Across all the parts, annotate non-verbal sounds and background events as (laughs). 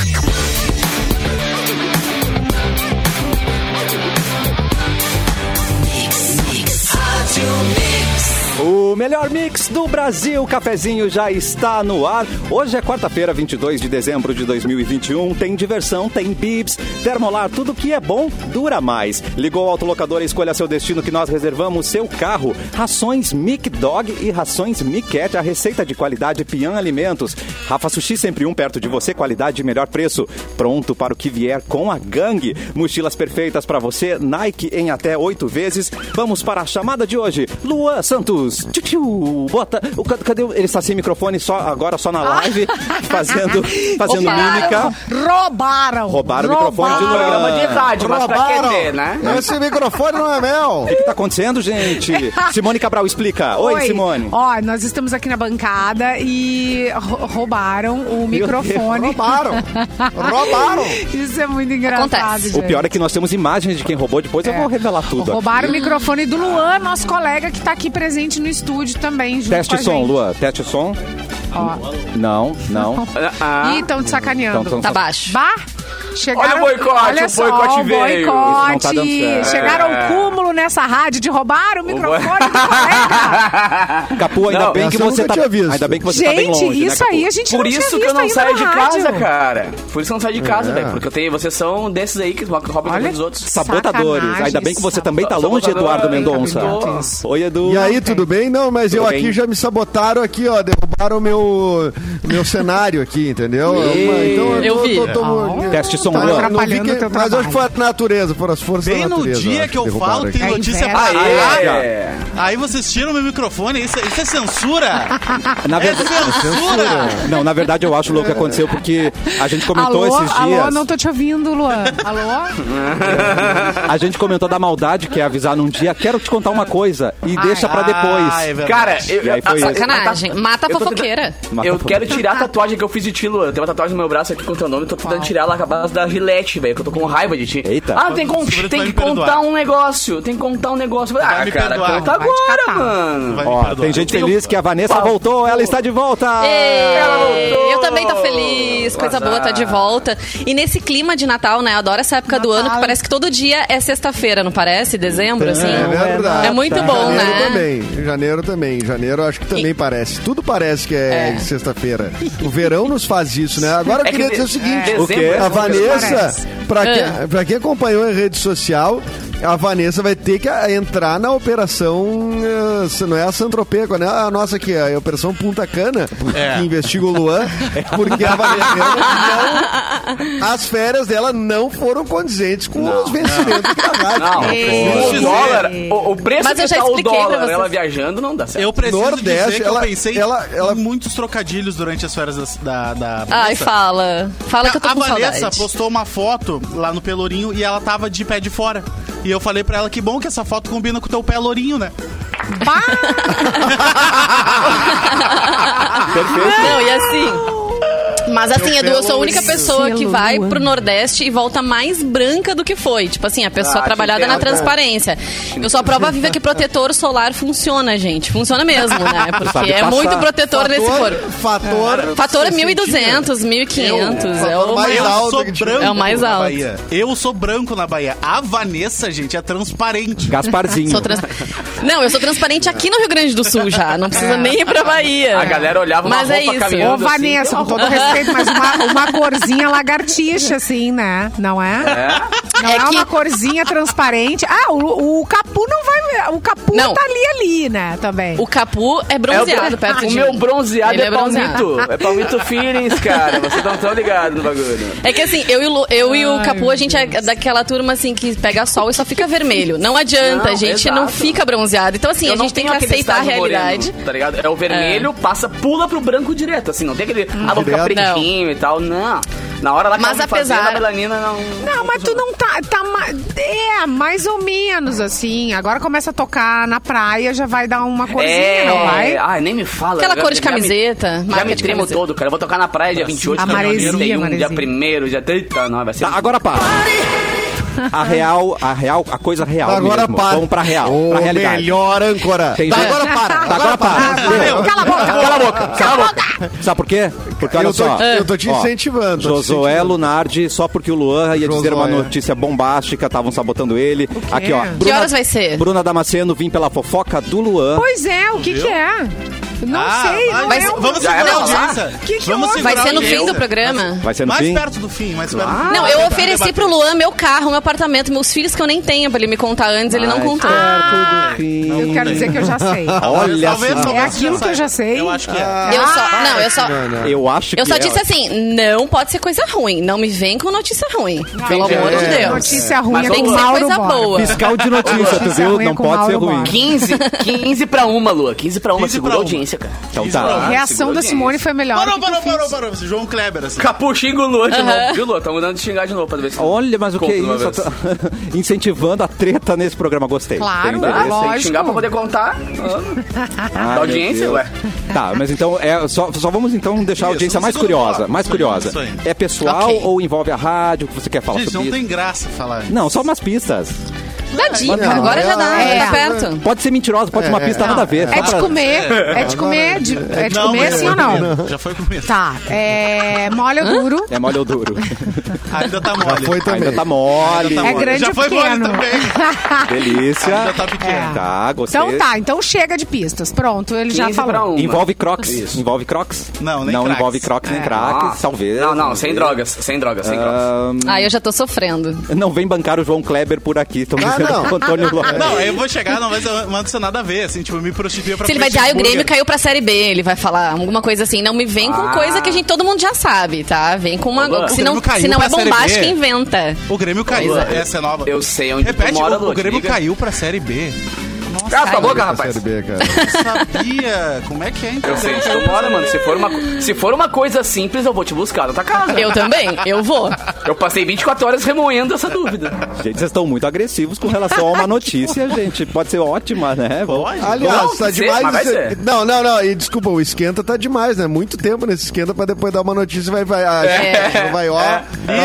O melhor mix do Brasil, o cafezinho já está no ar. Hoje é quarta-feira, 22 de dezembro de 2021. Tem diversão, tem bibs, termolar, tudo que é bom dura mais. Ligou o autolocador e escolha seu destino que nós reservamos seu carro. Rações Mic Dog e rações Cat, a receita de qualidade Pian Alimentos. Rafa Sushi sempre um perto de você, qualidade e melhor preço. Pronto para o que vier com a gangue. Mochilas perfeitas para você, Nike em até oito vezes. Vamos para a chamada de hoje. Luan Santos. Tchiu, tchiu. Bota. o- Cadê? o- Ele está sem microfone só, agora só na live, fazendo, fazendo mímica. Roubaram! Roubaram o microfone de Luan. Programa de pra que ter, né? Esse microfone não é meu. O que está acontecendo, gente? (laughs) Simone Cabral, explica. Oi, Simone. Ó, nós estamos aqui na bancada e rou- roubaram o microfone. Roubaram. Roubaram. Isso é muito engraçado, Acontece. gente. O pior é que nós temos imagens de quem roubou, depois eu É. vou revelar tudo. Roubaram o microfone do Luan, nosso colega que tá aqui presente no estúdio também, junto Teste som. Luan. Teste som. Ó. Não, não. Ah, Ih, estão te sacaneando. Então, Tá baixo. Bah! Chegaram, Olha o boicote, olha o só, boicote veio. boicote. Isso não tá dando certo. Chegaram É. ao cúmulo nessa rádio de roubar o microfone do colega. (laughs) Capu, ainda Não, bem que essa eu você nunca tá. tinha visto. Ainda bem que você tá bem Gente, longe, né, isso Capu? aí a gente Por não tinha isso que visto eu não ainda saio na de rádio. casa, cara. Por isso que eu não saio de casa, velho. Porque eu tenho, vocês são desses aí que roubam Olha, dos outros. Sabotadores. Sacanagem, Ainda bem que você também tá sabotador. longe, Eduardo Mendonça. Oi, Edu. E aí, tudo bem? Não, mas eu Tudo aqui bem. já me sabotaram aqui, ó. Derrubaram o meu, meu cenário aqui, entendeu? Então eu vi. Teste som, Tá, não vi que- mas que foi a natureza, foram as forças Bem da no natureza. dia acho que eu falo, aqui. tem É notícia Ah, é. Aí vocês tiram meu microfone, isso, isso é censura? Na É verdade. censura! Não, na verdade eu acho, Lu, que aconteceu porque a gente comentou Alô, esses dias. alô, não tô te ouvindo, Luan. Alô? A gente comentou da maldade que é avisar num dia. Quero te contar uma coisa e deixa pra depois. Ah, é. Cara, eu, E aí foi a- isso. Sacanagem. Mata a eu Mata Eu quero tirar a tatuagem que eu fiz de ti, Luan. Tem uma tatuagem no meu braço aqui com teu nome, eu tô tentando tirar ela com a base da Gillette, velho, que eu tô com raiva de ti. Eita. Ah, tem, que con- tem que contar um negócio, tem que contar um negócio. Ah, me cara, conta agora, mano. Ó, tem gente feliz que a Vanessa Pau. voltou, ela está de volta! Ela voltou! Eu também tô feliz, coisa Azar. boa tá de volta. E nesse clima de Natal, né? Eu adoro essa época do Natal. ano que parece que todo dia é sexta-feira, não parece? Dezembro, assim. É verdade. É muito bom, Janeiro né? também. Janeiro também. Janeiro acho que também parece. Tudo parece que é, sexta-feira. O verão nos faz isso, né? Agora eu É que queria de- dizer o seguinte. é, O é A coisa- Vanessa, pra quem, pra quem acompanhou em rede social, a Vanessa vai ter que ah, entrar na operação, eh, se não é a Santropeco, né? A nossa aqui, a operação Punta Cana, É. que investiga o Luan, porque a Vanessa (laughs) não, as férias dela não foram condizentes com os vencimentos. Não, Ei. o dólar, o, o preço Mas eu que já tá o dólar, ela viajando, não dá certo. Eu preciso Nordeste, dizer que ela- eu pensei ela- ela- em muitos trocadilhos durante as férias da... da, da Ai, fala. Fala que eu tô a com Vanessa saudade. postou uma foto lá no Pelourinho e ela tava de pé de fora. E eu falei pra ela que bom que essa foto combina com o teu pé lourinho, né? (laughs) Não, e assim. Mas assim, Edu, eu sou a única pessoa que vai pro Nordeste e volta mais branca do que foi. Tipo assim, a pessoa Ah, trabalhada na transparência. Eu sou a prova viva que protetor solar funciona, gente. Funciona mesmo, né? Porque é muito protetor nesse Fator, corpo. fator, Fator é 60. 1.200, 1.500. É fator o mais eu alto É o mais na alto. Bahia. Eu sou branco na Bahia. A Vanessa, gente, é transparente. Gasparzinho. Sou transpa- Não, eu sou transparente aqui no Rio Grande do Sul já. Não precisa nem ir pra Bahia. A galera olhava uma Mas é roupa isso. caminhando. Ô, assim, Vanessa, com todo respeito, mas uma, uma corzinha lagartixa, assim, né? Não é? Não é, É que- uma corzinha transparente. Ah, o, o Capu não vai. O Capu Não. tá ali, ali, né? Também. O Capu é É o, bronzeado perto o de meu mim. bronzeado Ele é, é bronzeado. palmito. É palmito feelings, cara. Vocês não estão ligados no bagulho. É que assim, eu e, o Lu- eu e o Capu, a gente é daquela turma assim que pega sol e só fica vermelho. Não adianta, Não, a gente exato. não fica bronzeado. Então assim, Eu a gente tem que aceitar a realidade. moreno, tá ligado? É o vermelho, passa, pula pro branco direto, assim. Não tem aquele, ah, vou ficar Pretinho e tal. Não. Na hora lá que Mas ela apesar- a melanina não... Não, mas tu não tá. tá ma- é, mais ou menos assim. Agora começa a tocar na praia, já vai dar uma corzinha, É, não vai? ai, nem me fala. Aquela Já- cor de já me- camiseta, Já me de tremo camiseta. todo, cara. Eu vou tocar na praia dia 28, A dia maresia, 31, dia maresia. 1 dia... Eita, não, vai ser... Tá, agora para. (laughs) a real, a real, a coisa real Agora mesmo. para. Vamos pra real, O pra realidade. melhor âncora. Tem Tá, jeito. agora para. Tá, agora para. Meu, Cala a boca! Cala a boca, cala a boca. Sabe por quê? Porque olha Eu tô, só. eu tô te ó, incentivando. te Josué incentivando. Lunardi, só porque o Luan ia dizer uma Josué. notícia bombástica, estavam sabotando ele. Aqui, ó. Que horas vai ser? Bruna Damasceno, vim pela fofoca do Luan. Pois é, o que que é? Não Ah, sei, não vai é. Vamos segurar a audiência. Que que Vamos? Vai ser no fim audiência. do programa. Vai ser no Mais fim? perto do fim, mais perto do fim. Não, eu ofereci pro Luan meu carro, meu apartamento, meus filhos que eu nem tenho, pra ele me contar antes, ele não Mais contou. perto do Ah, fim. eu quero dizer que eu já sei. (laughs) Olha Talvez só. não É aquilo que eu já sei. Eu acho que é. Eu só. Não, eu só. Não, não. Eu acho que Eu só é. disse assim, não pode ser coisa ruim. Não me vem com notícia ruim. Pelo amor de É. Deus. Notícia ruim é tem que ser coisa boa. Fiscal de notícia, tu viu? Não pode ser ruim. Borba. 15, 15 pra uma, Lua. 15 pra uma. 15 Segura a uma. Audiência, cara. Então tá. não. A reação da Simone foi melhor Parou, parou, parou, parou. João Kleber, assim. Capu, xinga o Lua de novo. Viu, Lua? Tá mudando de xingar de novo pra ver se... Olha, mas o que é isso? (laughs) Incentivando a treta nesse programa, gostei. Claro, Tem interesse. ah, Tem que lógico. xingar pra poder contar. Ai, Da meu audiência, ué. Tá, mas então, é, só, só vamos então deixar a audiência mais curiosa. Mais curiosa. É pessoal ou envolve a rádio? O que você quer falar Gente, sobre não isso? tem graça falar. Não, só umas pistas. Dá dica, Não, agora já dá, é- tá perto. Pode ser mentirosa, pode ser uma É, pista nada a ver. É de pra- comer, é de comer, de- é de comer sim já ou foi não? Já foi comido. Tá, é mole ou duro? É mole ou duro? Ainda tá Já mole. foi também. Ainda tá mole. Ainda tá É mole. grande Já ou foi mole pequeno? também. (laughs) Delícia. Ainda tá pequeno. Tá, gostei. Então tá, então chega de pistas. Pronto, ele já 15 pra falou. Envolve crocs? Envolve crocs? Não, nem Não envolve crocs nem É. craques, Nossa. talvez. Não, não, sem drogas. Sem drogas, sem drogas. Ah, eu já tô sofrendo. não vem bancar o João Kleber por aqui. Estão Ah, dizendo não. Antônio (laughs) Lopes. Não, aí eu vou chegar, não vai ser, não nada a ver, assim, tipo, me prostituir pra Se ele vai dizer, ah, o Grêmio caiu pra Série B, ele vai falar alguma coisa assim. Não me vem com Ah. coisa que a gente, todo mundo já sabe, tá? Vem com uma... Se não, se não é bombástica, inventa. O Grêmio caiu, essa é nova. Eu sei onde Repete, tu mora, o, o Grêmio diga. caiu pra Série B. Ah, tua boca, rapaz. Série B, sabia. Como é que é, então? Eu sei mora, mano. Se for, uma, se for uma coisa simples, eu vou te buscar na tua casa. Eu também, eu vou. Eu passei 24 horas remoendo essa dúvida. Gente, vocês estão muito agressivos com relação a uma notícia, gente. Pode ser ótima, né? Pode. Aliás, Não, tá demais. mas vai esse- ser. Não, não, não. E desculpa, o esquenta tá demais, né? Muito tempo nesse esquenta pra depois dar uma notícia e vai, vai, a É. vai, ó, É.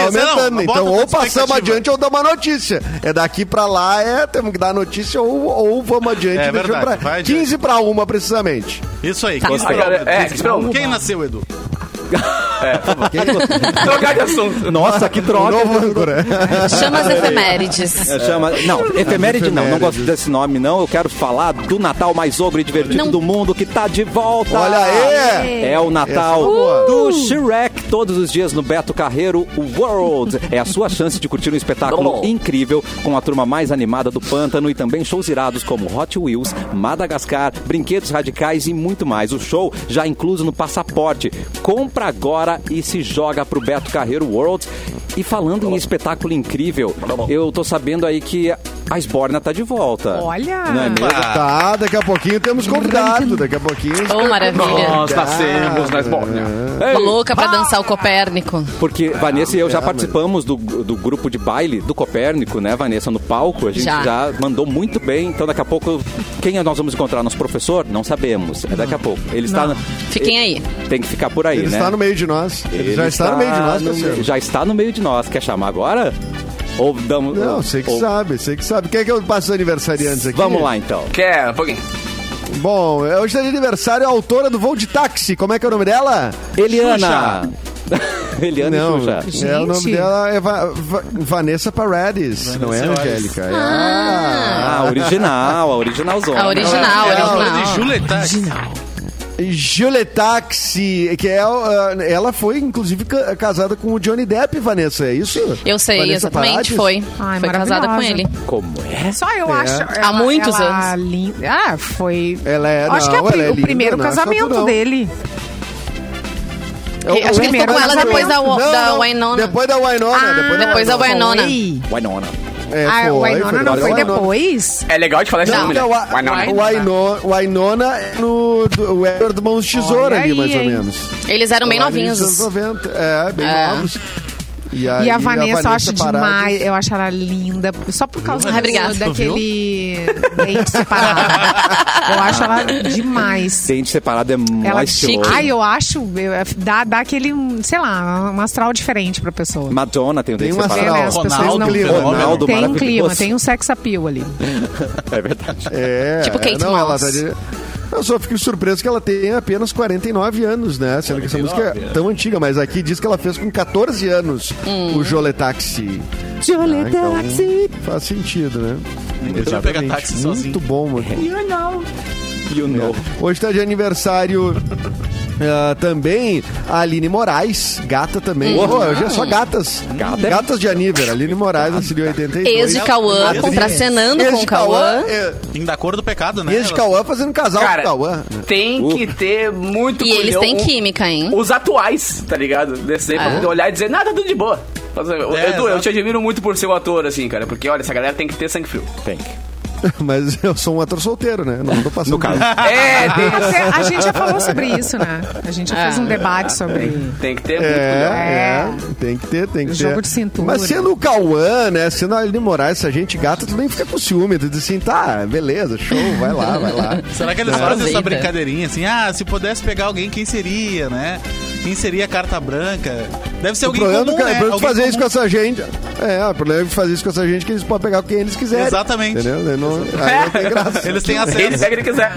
Isso, aumentando. não, então, ou passamos adiante ou damos a notícia. É daqui pra lá, é, temos que dar a notícia ou, ou vamos adiante. É verdade, pra- vai adiante. 15 pra uma, precisamente. Isso aí. Tá. quem Ah, cara, nasceu? é, espera um- Quem nasceu, Edu? (laughs) Trocar de assunto. Nossa, que troca. novo âncora. Chama as efemérides. É, Chama... Não, efeméride não, não gosto desse nome, não. Eu quero falar do Natal mais ogro e divertido Não. do mundo que tá de volta. Olha aí! É o Natal é do Shrek, todos os dias no Beto Carreiro World. É a sua chance de curtir um espetáculo Bom. incrível com a turma mais animada do pântano e também shows irados como Hot Wheels, Madagascar, brinquedos radicais e muito mais. O show já incluso no passaporte. Compra agora e se joga pro Beto Carreiro World. E falando em espetáculo incrível, eu tô sabendo aí que a Esborna tá de volta. Olha. Não é mesmo? Tá, daqui a pouquinho temos convidado. Daqui a pouquinho. Ô, maravilha. Nós nascemos na Esbórnia. Tô louca pra dançar o Copérnico. Porque Vanessa e eu já participamos do, do grupo de baile do Copérnico, né, Vanessa, no palco. A gente já. Já. mandou muito bem. Então, daqui a pouco, quem nós vamos encontrar? Nosso professor? Não sabemos. É daqui a pouco. Ele está. Fiquem aí. Tem que ficar por aí, Ele né? está no meio de nós. Ele, já está, no meio de nós, no Já está no meio de nós. Quer chamar agora? Ou damos. Não, sei que ou- sabe, sei que sabe. Quer que eu passe os aniversariantes aqui? Vamos lá, então. Quer, um pouquinho. Bom, hoje está de aniversário a autora do Voo de Táxi. Como é que é o nome dela? Eliana. (laughs) Eliana Não, e Xuxa. é, o nome dela é Va- Va- Vanessa Paredes, não é Vanessa Angélica? É Ah, a original, a originalzona. A original, É a autora original. Juletaxi, que é, uh, ela foi inclusive ca- casada com o Johnny Depp, Vanessa, é isso? Eu sei, Vanessa exatamente, foi. Ai, foi casada com ele. Como é? Só eu É. acho. Há muitos ela anos. lin- Ah, foi. Ela é, acho não, que é, ela é o linda, primeiro não, casamento só tu não. dele. É o- Acho que ele ficou primeiro com ela casamento. depois da, Não, da não, Winona. Depois da Winona. depois da depois da Winona. Winona. É, Ah, o foi, foi não foi depois? É legal de falar esse nome, né? a- o Winona é no do, o Edward Mãos de Tesoura Olha ali, aí, mais ou menos. Eles eram bem novinhos. anos 90. É, bem É. novos. E, E, aí a Vanessa eu acho Parades- demais. Eu acho ela linda. Só por causa Ai, do- obrigada. daquele dente separado. eu acho ela demais. Dente separado é Ela estiloso. Ai, eu acho. eu- dá, dá aquele, um, sei lá, um astral diferente pra pessoa. Madonna tem o Tem dente um separado. É, né, astral. as pessoas Ronaldo, não... fenômeno. Ronaldo Tem um clima, tem um sex appeal ali. (laughs) É verdade. É, Tipo Kate não, ela Moss. tá de... Eu só fico surpreso que ela tem apenas 49 anos, né? Sendo que essa música é tão antiga, mas aqui diz que ela fez com 14 anos Hum. o Joletaxi. Joletaxi. Então, faz sentido, né? podia pegar táxi Muito sozinho. bom, mano. You know. Hoje tá de aniversário (laughs) ah, também a Aline Moraes, gata também. Oh, hoje é só gatas. Gata. Gatas de aniversário. Aline Moraes, nasceu em 82. Ex de Cauã, contracenando com o Cauã. é, Em da cor do pecado, né? Ex de Cauã fazendo casal Cara, com o Cauã. tem que ter muito E eles culhão, têm química, hein? Os atuais, tá ligado? Descer pra É. poder olhar e dizer, nada, tudo de boa. É, Edu, eu exato. te admiro muito por ser um ator, assim, cara. Porque, olha, essa galera tem que ter sangue frio. Tem. (laughs) Mas eu sou um ator solteiro, né? Não tô passando. No caso. É, Até- (laughs) a gente já falou sobre isso, né? A gente já fez um debate sobre. tem que ter muito. É, é, tem que ter, tem que ter. Jogo de cintura. Mas sendo o Cauã, né? Sendo a Aline Moraes, essa gente gata, tu nem fica com ciúme. Tu diz assim, tá, beleza, show, vai lá, vai lá. (laughs) Será que eles É. fazem essa brincadeirinha assim? Ah, se pudesse pegar alguém, quem seria, né? Quem seria a carta branca? Deve ser O alguém problema, comum, do, ca- né? o problema de Alguém fazer isso com comum. essa gente. É, o problema de fazer isso com essa gente é que eles podem pegar quem eles quiserem. Exatamente. Entendeu? Não, aí não tem graça. (laughs) Eles têm Ele acesso. pega o que ele quiser.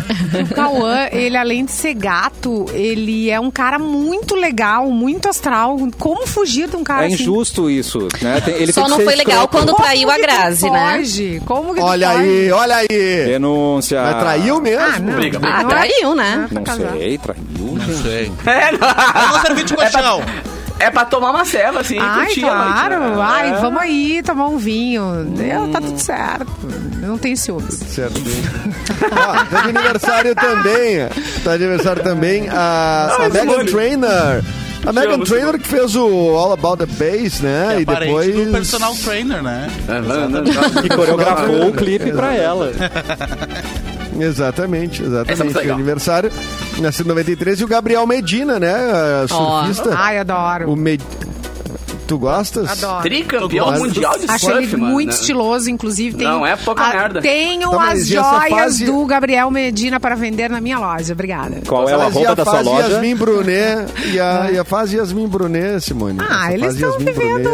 O Cauã, ele além de ser gato, ele é um cara muito legal, muito astral. Como fugir de um cara É assim? injusto isso, né? Tem- ele Só não foi legal escroto. quando Como traiu a Grazi, né? foge? Como que Olha foge? aí, olha aí. Denúncia. Mas traiu mesmo? Ah, não. Briga, Ah, Não é- traiu, né? é Não sei, traiu. Não sei. É, não. Eu não servi de (laughs) colchão. É pra tomar uma ceva, assim, e Ai, curtir a noite, claro. né? Ai, É. vamos aí tomar um vinho. Eu, tá tudo certo. Eu não tenho ciúmes. Certo. Ó, tá de aniversário também. Tá de aniversário também a, a Ai, Megan. Trainor. A Megan Simone. que fez o All About the Bass, né? É e depois. do personal trainer, né? É, não, não, não. Que coreografou o clipe pra ela. (laughs) Exatamente, é exatamente. muito legal. aniversário. Nasceu em 93 e o Gabriel Medina, né? Surfista. Ai, adoro. O Med... Tu gostas? Adoro. Tricampeão Mas- mundial de Acho surf, ele mano, muito né? estiloso, inclusive. Tenho, Não, é pouca Ah, merda. Tenho Tá, as joias fase- do Gabriel Medina para vender na minha loja. Obrigada. Qual é a da sua loja? Yasmin Brunet e a, e a fase Yasmin Brunet, Simone. Ah, eles estão Yasmin vivendo.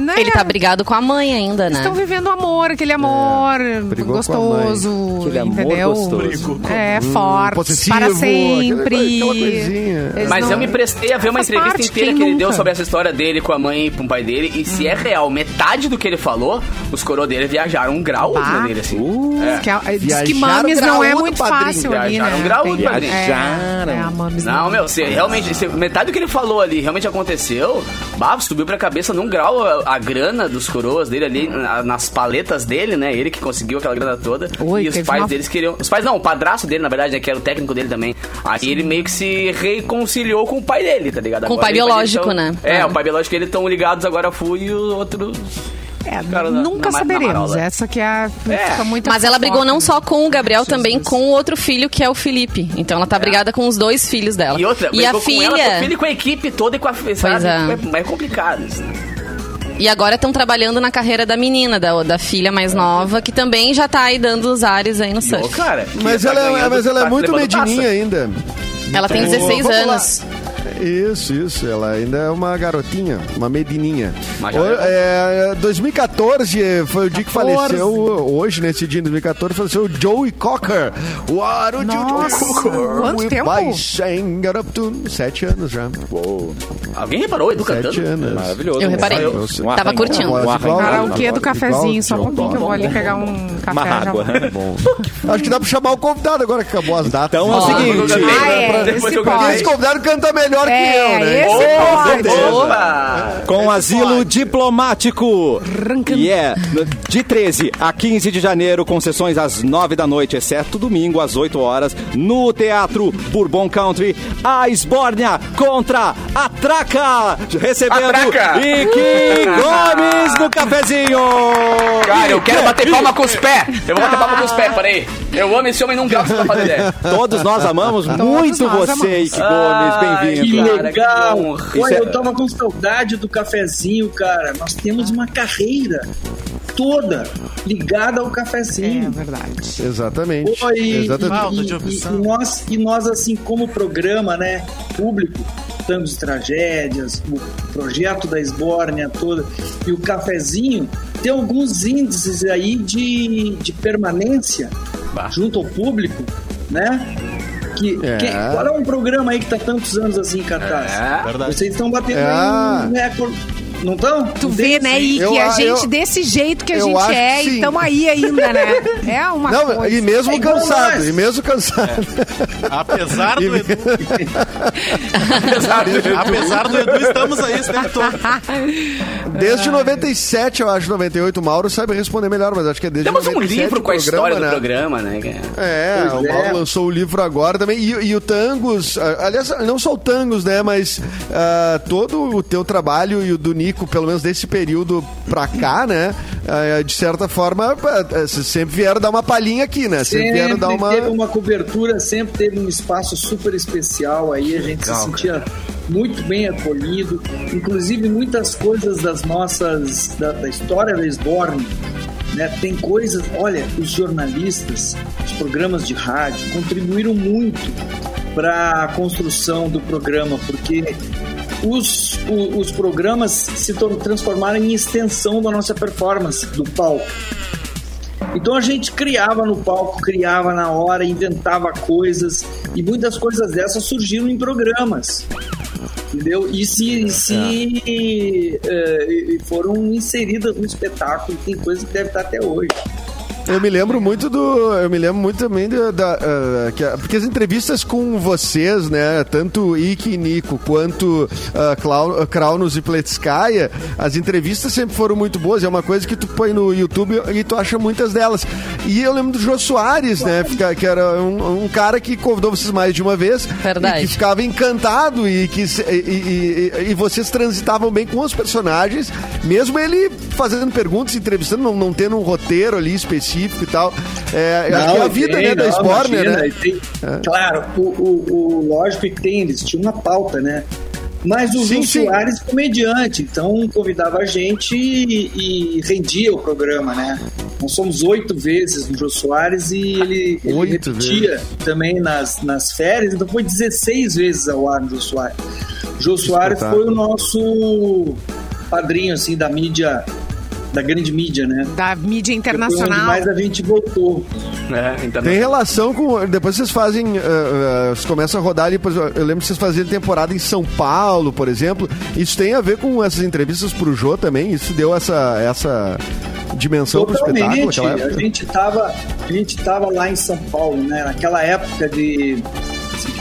Né? Ele tá brigado com a mãe ainda, né? Estão vivendo amor, aquele amor brigou com a gostoso. Aquele amor entendeu? gostoso. É, forte. possessivo, Para sempre. aquela. Eles Mas não- eu me prestei a ver uma entrevista parte, inteira que ele deu sobre essa história dele com a mãe e com o pai dele. E se é real, metade do que ele falou, os coroas dele viajaram um grau Bah. nele, assim. Uh, É. Que é- diz que Viajaram Mames não é graúdo, muito padrinho. fácil ali, Viajaram né? graúdo, Tem- padrinho. é, Viajaram. é, a Mames Não, meu, se realmente, se metade do que ele falou ali realmente aconteceu, bah, subiu pra cabeça num grau a, a grana dos coroas dele ali, na- nas paletas dele, né? Ele que conseguiu aquela grana toda. Oi, e os teve pais uma- deles queriam. Os pais não, o padrasto dele, na verdade, né, que era o técnico dele também. Aí ele meio que se reconciliou com o pai dele, tá ligado? Com o pai ele biológico, né? tão- É, É. o pai biológico eles estão ligados agora a Fu e os outros. É, Cara, na- nunca na- na saberemos. marola. Essa que é a. É. Fica muito Mas ela brigou não só com o Gabriel, também com o outro filho, que é o Felipe. Então ela tá brigada com os dois filhos dela. E outra, e a brigou com ela, com o filha. filho e com a equipe toda e com a. Sabe? é. É, é complicado isso. né? E agora estão trabalhando na carreira da menina, da, da filha mais nova, que também já tá aí dando os ares aí no ô, surf. cara, que Mas tá ela, é, mas ela é tá muito taça. medininha ainda. Ela tem Então, 16 vamos lá. Isso, isso. Ela ainda é uma garotinha, uma medininha. Mas O- é é, 2014 foi o dia que 14. faleceu, hoje, nesse dia, em 2014, faleceu o Joey Cocker. What you Nossa, do, Cocker? quanto tempo? up to... Sete anos já. Uou, Alguém reparou, Edu Sete cantando? anos. maravilhoso. Eu reparei. Um Tava arranho. curtindo. Um arranho. Igual- Karaokê do cafezinho, só um pouquinho que eu vou ali pegar um café. Uma já água. Bom. Acho que dá pra chamar o convidado agora que acabou as datas. Então é o seguinte. Ah, é, eu pode. cantei. Esse convidado canta melhor que É, eu, né? esse pode. Opa! Com asilo diplomático. E é no- de 13 a 15 de janeiro, com sessões às 9 da noite, exceto domingo às 8 horas, no Teatro Bourbon Country, a Esbórnia contra a Traca, recebendo A Traca. Ike Gomes no cafezinho. Cara, eu quero bater palma com os pés. Eu vou bater palma com os pés, peraí. Eu amo esse homem num grau, você fazer ideia. Todos nós amamos muito nós você, amamos. Ike Gomes. Bem-vindo. Que Que legal! honra. Olha, é- eu tava com saudade do cafezinho, cara. Nós temos uma carreira toda ligada ao É cafezinho. verdade. Exatamente. E, Exatamente. Falta e- de e- opção. e nós, e nós, assim, como programa, né, público, Tangos e Tragédias, o projeto da Esbórnia toda, e o cafezinho, tem alguns índices aí de, de permanência Bah. junto ao público, né? Que, É. que- qual é um programa aí que tá tantos anos assim em cartaz? É. Verdade. Vocês estão batendo É. aí um recorde. Não estão? Tu vê, né, Ike, Eu- a gente eu- desse jeito que a gente é que e estamos aí ainda, né? (laughs) É uma Não, coisa. e mesmo É cansado, nós. e mesmo cansado. Apesar do Edu. apesar do Edu, estamos aí esse tempo todo. Desde 97, eu acho, 98. O Mauro sabe responder melhor, mas acho que é desde Temos um 97 livro com a história programa, do né? programa, né? cara? É, Pois o é. Mauro lançou o livro agora também. E, e o Tangos, aliás, não só o Tangos, né? Mas ah, todo o teu trabalho e o do Pelo menos desse período pra cá, né? ah, de certa forma, ah, vocês sempre vieram dar uma palhinha aqui, né? Sempre, Sempre vieram dar uma. teve uma cobertura, sempre teve um espaço super especial aí, a gente se sentia muito bem acolhido, inclusive muitas coisas das nossas, da, da história da Esborne, né, tem coisas, olha, os jornalistas, os programas de rádio contribuíram muito para a construção do programa, porque os, o- os programas se transformaram em extensão da nossa performance, do palco. Então a gente criava no palco, criava na hora, inventava coisas e muitas coisas dessas surgiram em programas. Entendeu? E se, e se eh, e- e foram inseridas no espetáculo, tem coisa que deve estar até hoje. Eu me lembro muito do. Eu me lembro muito também da. da, ah, que porque as entrevistas com vocês, né? Tanto Ike e Nico quanto uh, Clau, Kraunos e Pletskaya, as entrevistas sempre foram muito boas. É uma coisa que tu põe no YouTube e tu acha muitas delas. E eu lembro do Jô Soares, né? fica- Que era um, um cara que convidou vocês mais de uma vez. Verdade. E que ficava encantado e que e, e- e- e vocês transitavam bem com os personagens, mesmo ele fazendo perguntas, entrevistando, não, não tendo um roteiro ali específico e tal. É, que é a vida tem, né, da não, Sporner, imagina, né? tem- Claro, o, o, o- lógico que tem, eles tinham uma pauta, né? Mas o Sim. Soares comediante, então convidava a gente e, e rendia o programa, né? Nós somos oito vezes no Jô Soares e ele, ele repetia também nas, nas férias, então foi 16 vezes ao ar no Jô Soares. Jô Soares foi o nosso padrinho, assim, da mídia, da grande mídia, né? Da mídia internacional. mais a gente voltou. É, então, Tem relação com. Depois vocês fazem. ah, ah, vocês começam a rodar e depois. Eu lembro que vocês faziam temporada em São Paulo, por exemplo. Isso tem a ver com essas entrevistas pro Jô também? Isso deu essa, essa dimensão pro espetáculo Totalmente. naquela A gente tava, a gente tava lá em São Paulo, né? Naquela época de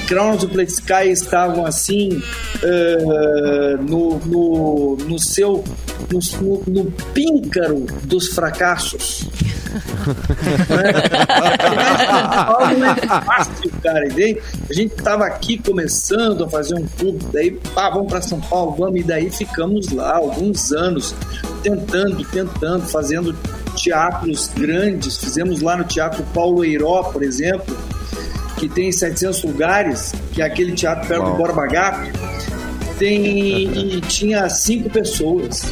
Crowns e Play Sky estavam assim eh, no, no, no seu no, no, no píncaro dos fracassos. (laughs) Não é fácil, cara. A gente tava aqui começando a fazer um clube, daí pá, vamos para São Paulo, vamos, e daí ficamos lá alguns anos tentando, tentando, fazendo teatros grandes. Fizemos lá no Teatro Paulo Eiró, por exemplo, que tem 700 lugares, que é aquele teatro perto do Borba Gato. Tem, e tinha cinco pessoas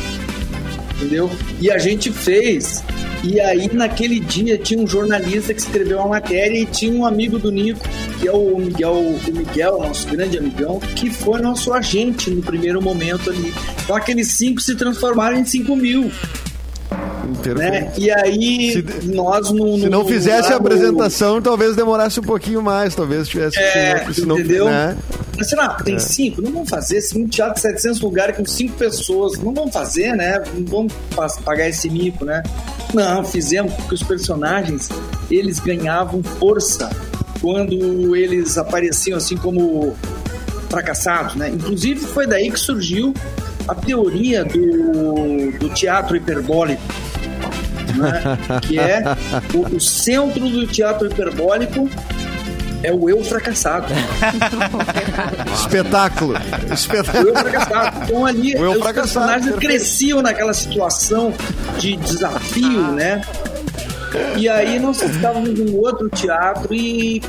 entendeu? E a gente fez. E aí, naquele dia, tinha um jornalista que escreveu uma matéria e tinha um amigo do Nico, que é o Miguel, o Miguel, nosso grande amigão, que foi nosso agente no primeiro momento ali. Então, aqueles cinco se transformaram em cinco mil, né? E aí, Se- nós no, Se não no- fizesse a no- apresentação, talvez demorasse um pouquinho mais. Talvez tivesse. É, se não- entendeu? né? Mas sei lá, tem cinco, não vamos fazer. Se um teatro de 700 lugares com cinco pessoas, não vamos fazer, né? Não vamos pa- pagar esse mico, né? Não, fizemos porque os personagens, eles ganhavam força quando eles apareciam assim como fracassados, né? Inclusive foi daí que surgiu a teoria do, do teatro hiperbólico, né? (laughs) que é o, o centro do teatro hiperbólico é o eu fracassado. (laughs) Espetáculo. O Espetáculo. eu fracassado. Então ali O os personagens cresciam naquela situação de desafio, né? E aí nós estávamos num outro teatro e,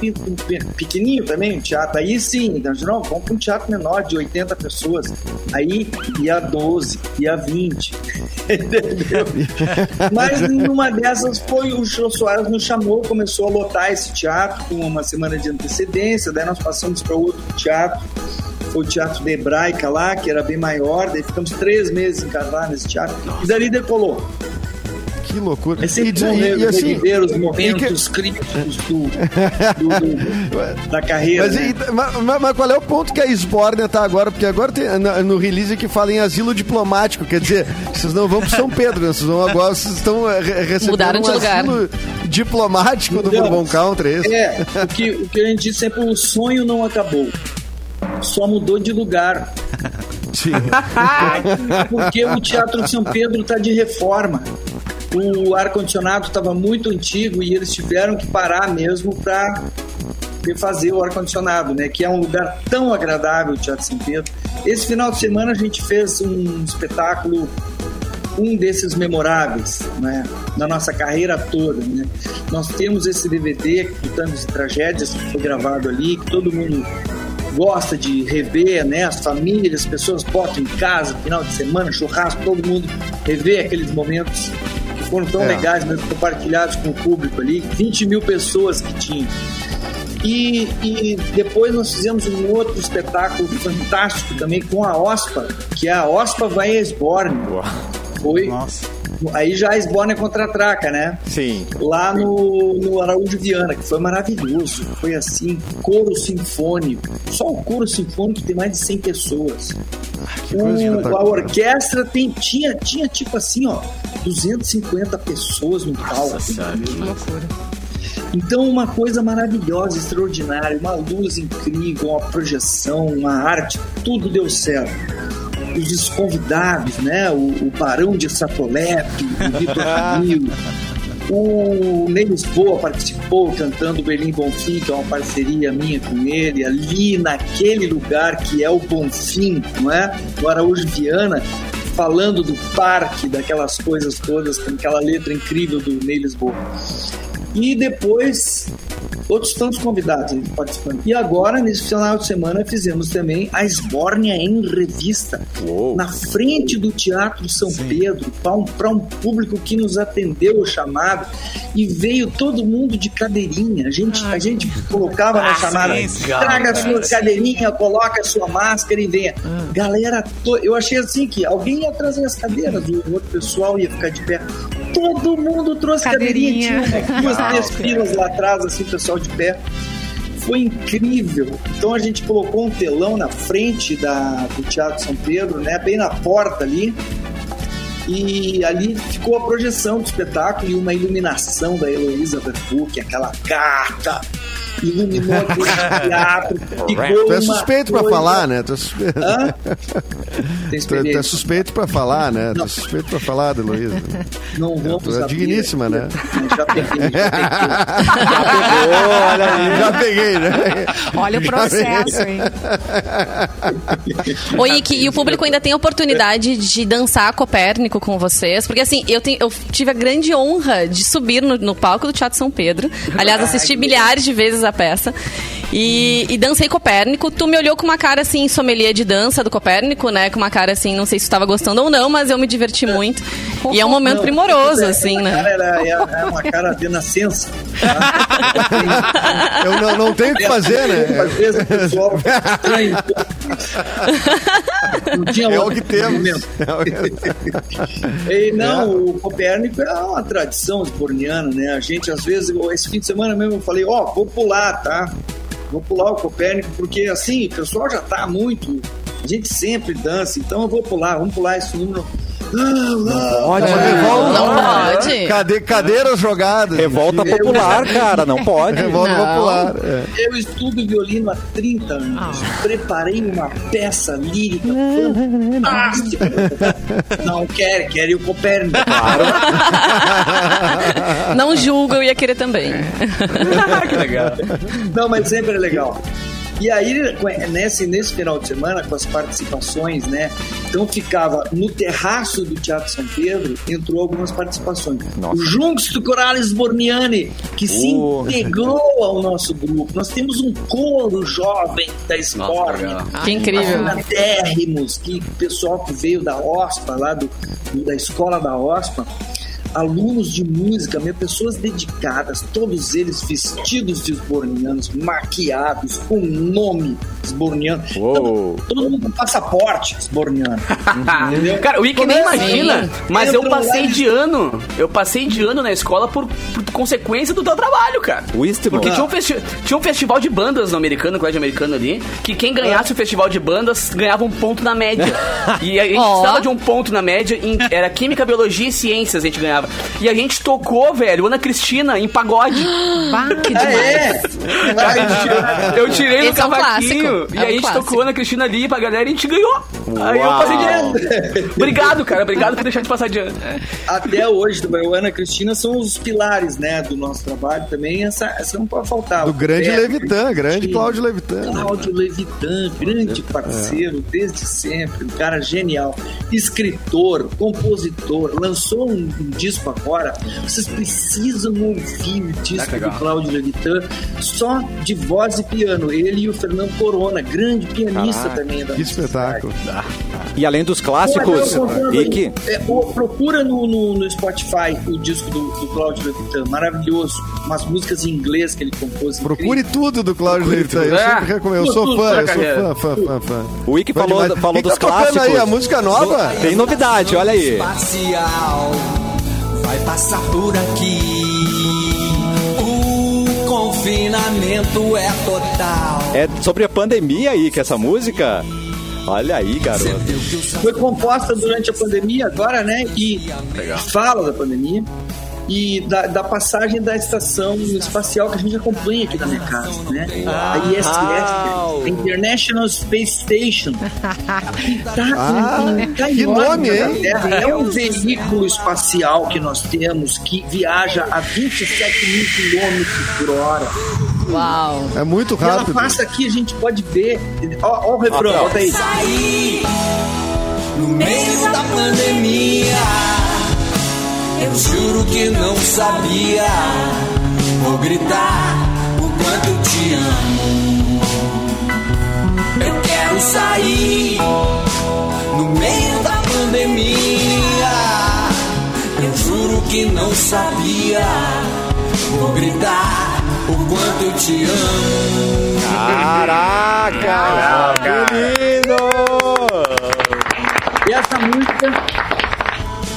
pequenininho também, um teatro. Aí sim, então, não, vamos para um teatro menor de 80 pessoas. Aí ia 12, ia 20. (laughs) Entendeu? Mas numa dessas foi o Jô Soares nos chamou, começou a lotar esse teatro com uma semana de antecedência, daí nós passamos para outro teatro foi o Teatro da Hebraica lá, que era bem maior, daí ficamos três meses em casar nesse teatro, e dali decolou. Que loucura. É sempre diz- bom e- né, e assim, reviver os e- e que- momentos críticos do, (laughs) do- do- da carreira. Mas, né? e- ma- ma- mas qual é o ponto que a Esbórnia tá agora? Porque agora tem, no release que fala em asilo diplomático, quer dizer, vocês não vão pro São Pedro, né? vocês vão agora, vocês estão eh, re- recebendo Mudaram de um lugar. asilo diplomático do Mudamos. Bourbon Country, é? É, o que, o que a gente diz sempre, o sonho não acabou. Só mudou de lugar. (laughs) Sim. (laughs) Porque o Teatro São Pedro está de reforma. O ar-condicionado estava muito antigo e eles tiveram que parar mesmo para refazer o ar-condicionado, né? Que é um lugar tão agradável, o Teatro São Pedro. Esse final de semana a gente fez um espetáculo, um desses memoráveis, né? Na nossa carreira toda, né? Nós temos esse DVD, Tutanos e Tragédias, que foi gravado ali, que todo mundo gosta de rever, né? As famílias, as pessoas botam em casa, final de semana, churrasco, todo mundo rever aqueles momentos foram tão É. legais, mesmo compartilhados com o público ali. 20 mil pessoas que tinham. E, e depois nós fizemos um outro espetáculo fantástico também com a OSPA, que é a OSPA vai a Esborne. Foi. Nossa. Aí já a Esborne é contra-traca, né? Sim. lá no, no Araújo Viana, que foi maravilhoso. Foi assim, coro sinfônico. Só o coro sinfônico tem mais de 100 pessoas. coisa O- a orquestra tem, tinha, tinha tipo assim, ó, 250 pessoas no palco. Então, uma coisa maravilhosa, extraordinária, uma luz incrível, uma projeção, uma arte, tudo deu certo. Os convidados, né? O, o Barão de Satolepe, o Vitor (laughs) Ramil, o Ney Lisboa participou cantando Berlim Bonfim, que é uma parceria minha com ele, ali naquele lugar que é o Bonfim, não é? No Araújo Viana, falando do parque, daquelas coisas todas, com aquela letra incrível do Ney Lisboa. E depois, outros tantos convidados participando. E agora, nesse final de semana, fizemos também a Esbórnia em Revista, Uou. na frente do Teatro São Pedro, para um, pra um público que nos atendeu o chamado e veio todo mundo de cadeirinha. A gente, a gente colocava na Ah, chamada, sim, traga a sua cadeirinha, coloca a sua máscara e venha. Galera, to- eu achei assim que alguém ia trazer as cadeiras, o outro pessoal ia ficar de pé. Todo mundo trouxe cadeirinha, Cadeirinha. tinha umas três filas lá atrás, assim, o pessoal de pé. Foi incrível. Então a gente colocou um telão na frente da, do Teatro São Pedro, né? Bem na porta ali. E ali ficou a projeção do espetáculo e uma iluminação da Heloísa Verbuck, aquela gata. Iluminou (laughs) aquele teatro. Ficou Tu é suspeito pra coisa- falar, né? Tu é? (laughs) Tem tu é- tu é suspeito pra falar, né? Tu é suspeito pra falar, Heloísa. Não vamos Tu é digníssima, né? Já peguei, já peguei. (laughs) Já peguei, né? Olha o Já processo, hein? Oi, Ike, e o público ainda tem a oportunidade de dançar Copérnico com vocês? Porque assim, eu, tenho, eu tive a grande honra de subir no, no palco do Teatro São Pedro. Aliás, assisti milhares de vezes a peça. E, e dancei Copérnico. Tu me olhou com uma cara assim, sommelier de dança do Copérnico, né? Com uma cara assim, não sei se tu estava gostando ou não, mas eu me diverti muito. E é um momento Não, primoroso, é, assim, né? cara era- é, é uma cara de nascença. tá? Eu não, não tenho o que fazer, né? Às vezes o pessoal (laughs) estranha. Não tinha É o que temos. É o que- E, não, o Copérnico é uma tradição esborniana, né? A gente, às vezes, esse fim de semana mesmo, eu falei, ó, vou pular, tá? Vou pular o Copérnico, porque assim, o pessoal já tá muito. A gente sempre dança, então eu vou pular, vamos pular esse número. Ah, Pode. Revolta. Não pode. Cade, cadeiras jogadas. Revolta popular, cara, não pode. Revolta Não. popular. é. Eu estudo violino há 30 anos. Preparei uma peça lírica fantástica. Não quer, quer ir o Copérnico. Não julgo, eu ia querer também. (laughs) que legal. Não, mas sempre é legal. E aí, nesse, nesse final de semana, com as participações, né? Então ficava no terraço do Teatro São Pedro, entrou algumas participações. Nossa. O Juntos Corales Borniani, que se Oh. integrou ao nosso grupo. Nós temos um coro jovem da escola. legal. Que incrível. Afinadérrimos, que o pessoal que veio da OSPA, lá do, do- da escola da OSPA, alunos de música, meu, pessoas dedicadas, todos eles vestidos de esbornianos, maquiados, com nome esborniano. Uou. Todo mundo com passaporte esborniano. (laughs) Cara, o Ike nem imagina, mas eu passei de ano. Eu passei de ano na escola por, por consequência do teu trabalho, cara. O estímulo. Porque tinha um, festi- tinha um festival de bandas no americano, no colégio americano ali, que quem ganhasse o festival de bandas ganhava um ponto na média. (laughs) e a gente Ó. precisava de um ponto na média, em- era química, biologia e ciências a gente ganhava. E a gente tocou, velho, Ana Cristina, em pagode. (gasps) Bah, que Ah, é? Gente tirou- eu tirei no Esse é um cavaquinho e É um a gente clássico. tocou Ana Cristina ali pra galera e a gente ganhou. Aí eu Uau. passei de ano. Obrigado, cara. Obrigado por deixar de passar de ano. Até hoje, também, o Ana Cristina são os pilares, né, do nosso trabalho também. Essa, essa não pode faltar. Do O grande Roberto, Levitan, grande Cláudio Levitan. né? Cláudio Levitan, grande parceiro desde sempre, um cara genial, escritor, compositor, lançou um, um disco agora. Vocês precisam ouvir o disco do Cláudio Levitan, só de voz e piano. Ele e o Fernando Corona, grande pianista Caraca, também da Que espetáculo. E além dos Pô, clássicos, Ike, é, procura no, no, no Spotify o disco do, do Cláudio Levitan, maravilhoso. Umas músicas em inglês que ele compôs. Procure tudo do Cláudio Levitan. Eu É. sempre recomendo. Eu sou Tudo, fã, eu sou fã, fã, fã, fã. o Bom falou, demais. falou Quem dos tá clássicos. aí? A música nova? Tem novidade, olha aí. Espacial vai passar por aqui. O confinamento é total. É sobre a pandemia aí, que essa música. Olha aí, garoto. Foi composta durante a pandemia agora, né? E fala da pandemia e da, da passagem da estação espacial que a gente acompanha aqui na minha casa, né? a ISS, a International Space Station. Que tá, Ah, tá que nome, na hein? Terra. É um veículo espacial que nós temos que viaja a 27 mil quilômetros por hora. Uau. É muito E ela rápido. passa aqui, a gente pode ver. Ó, ó o refrão, bota aí. Saí no meio da pandemia. Eu juro que não sabia. Vou gritar o quanto eu te amo. Eu quero sair no meio da pandemia. Eu juro que não sabia. Vou gritar o quanto eu te amo. Caraca! Que lindo! E essa música,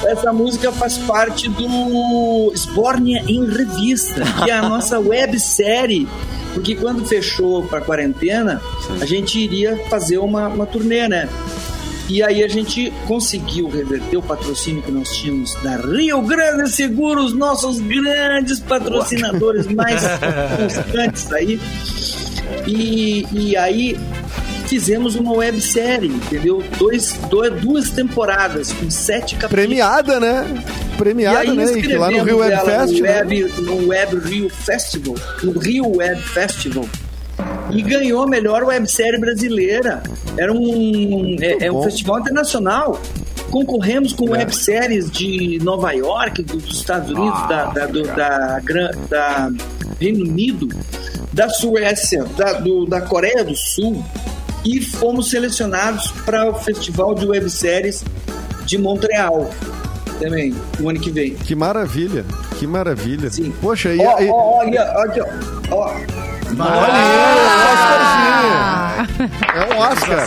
essa música faz parte do Sbornia em Revista, que é a nossa (laughs) websérie. Porque quando fechou para quarentena, a gente iria fazer uma, uma turnê, né? E aí a gente conseguiu reverter o patrocínio que nós tínhamos da Rio Grande Seguros, nossos grandes patrocinadores mais (laughs) constantes aí. E, e aí fizemos uma websérie, entendeu? Dois, dois, duas temporadas com sete capítulos. Premiada, né? Premiada, né? E que lá no Rio Web ela Fest, no? Web, no Web Rio Festival, no Rio Web Festival. E ganhou a melhor websérie brasileira. Era um, é, é um festival internacional. Concorremos com webséries de Nova York, dos Estados Unidos, da, da, do- da, da Reino Unido, da Suécia, da, do- da Coreia do Sul. E fomos selecionados para o Festival de Webséries de Montreal também, o ano que vem. Que maravilha, que maravilha. Sim. Poxa, e, Ó, e- ó, ó, olha, olha, ó. olha aí, é um Oscar.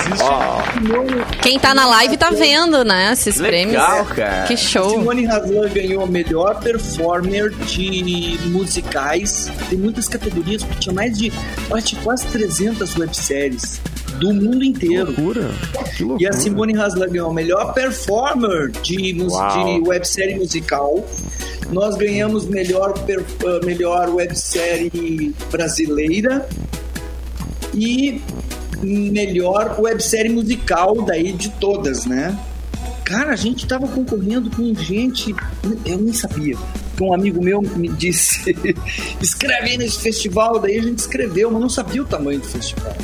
Quem tá na live tá vendo, né? Esses prêmios. Legal, cara. Que show. Simone Haslan ganhou a melhor performer de musicais. Tem muitas categorias, porque tinha mais de, eu acho, que quase 300 webséries do mundo Que inteiro. loucura, que loucura. E a Simone Haslan ganhou a melhor performer de, Uau. de websérie musical. Nós ganhamos melhor, per- uh, melhor websérie brasileira e melhor websérie musical daí de todas, né? Cara, a gente tava concorrendo com gente. Eu nem sabia. Um amigo meu me disse: (laughs) escreve aí nesse festival. Daí a gente escreveu, mas não sabia o tamanho do festival.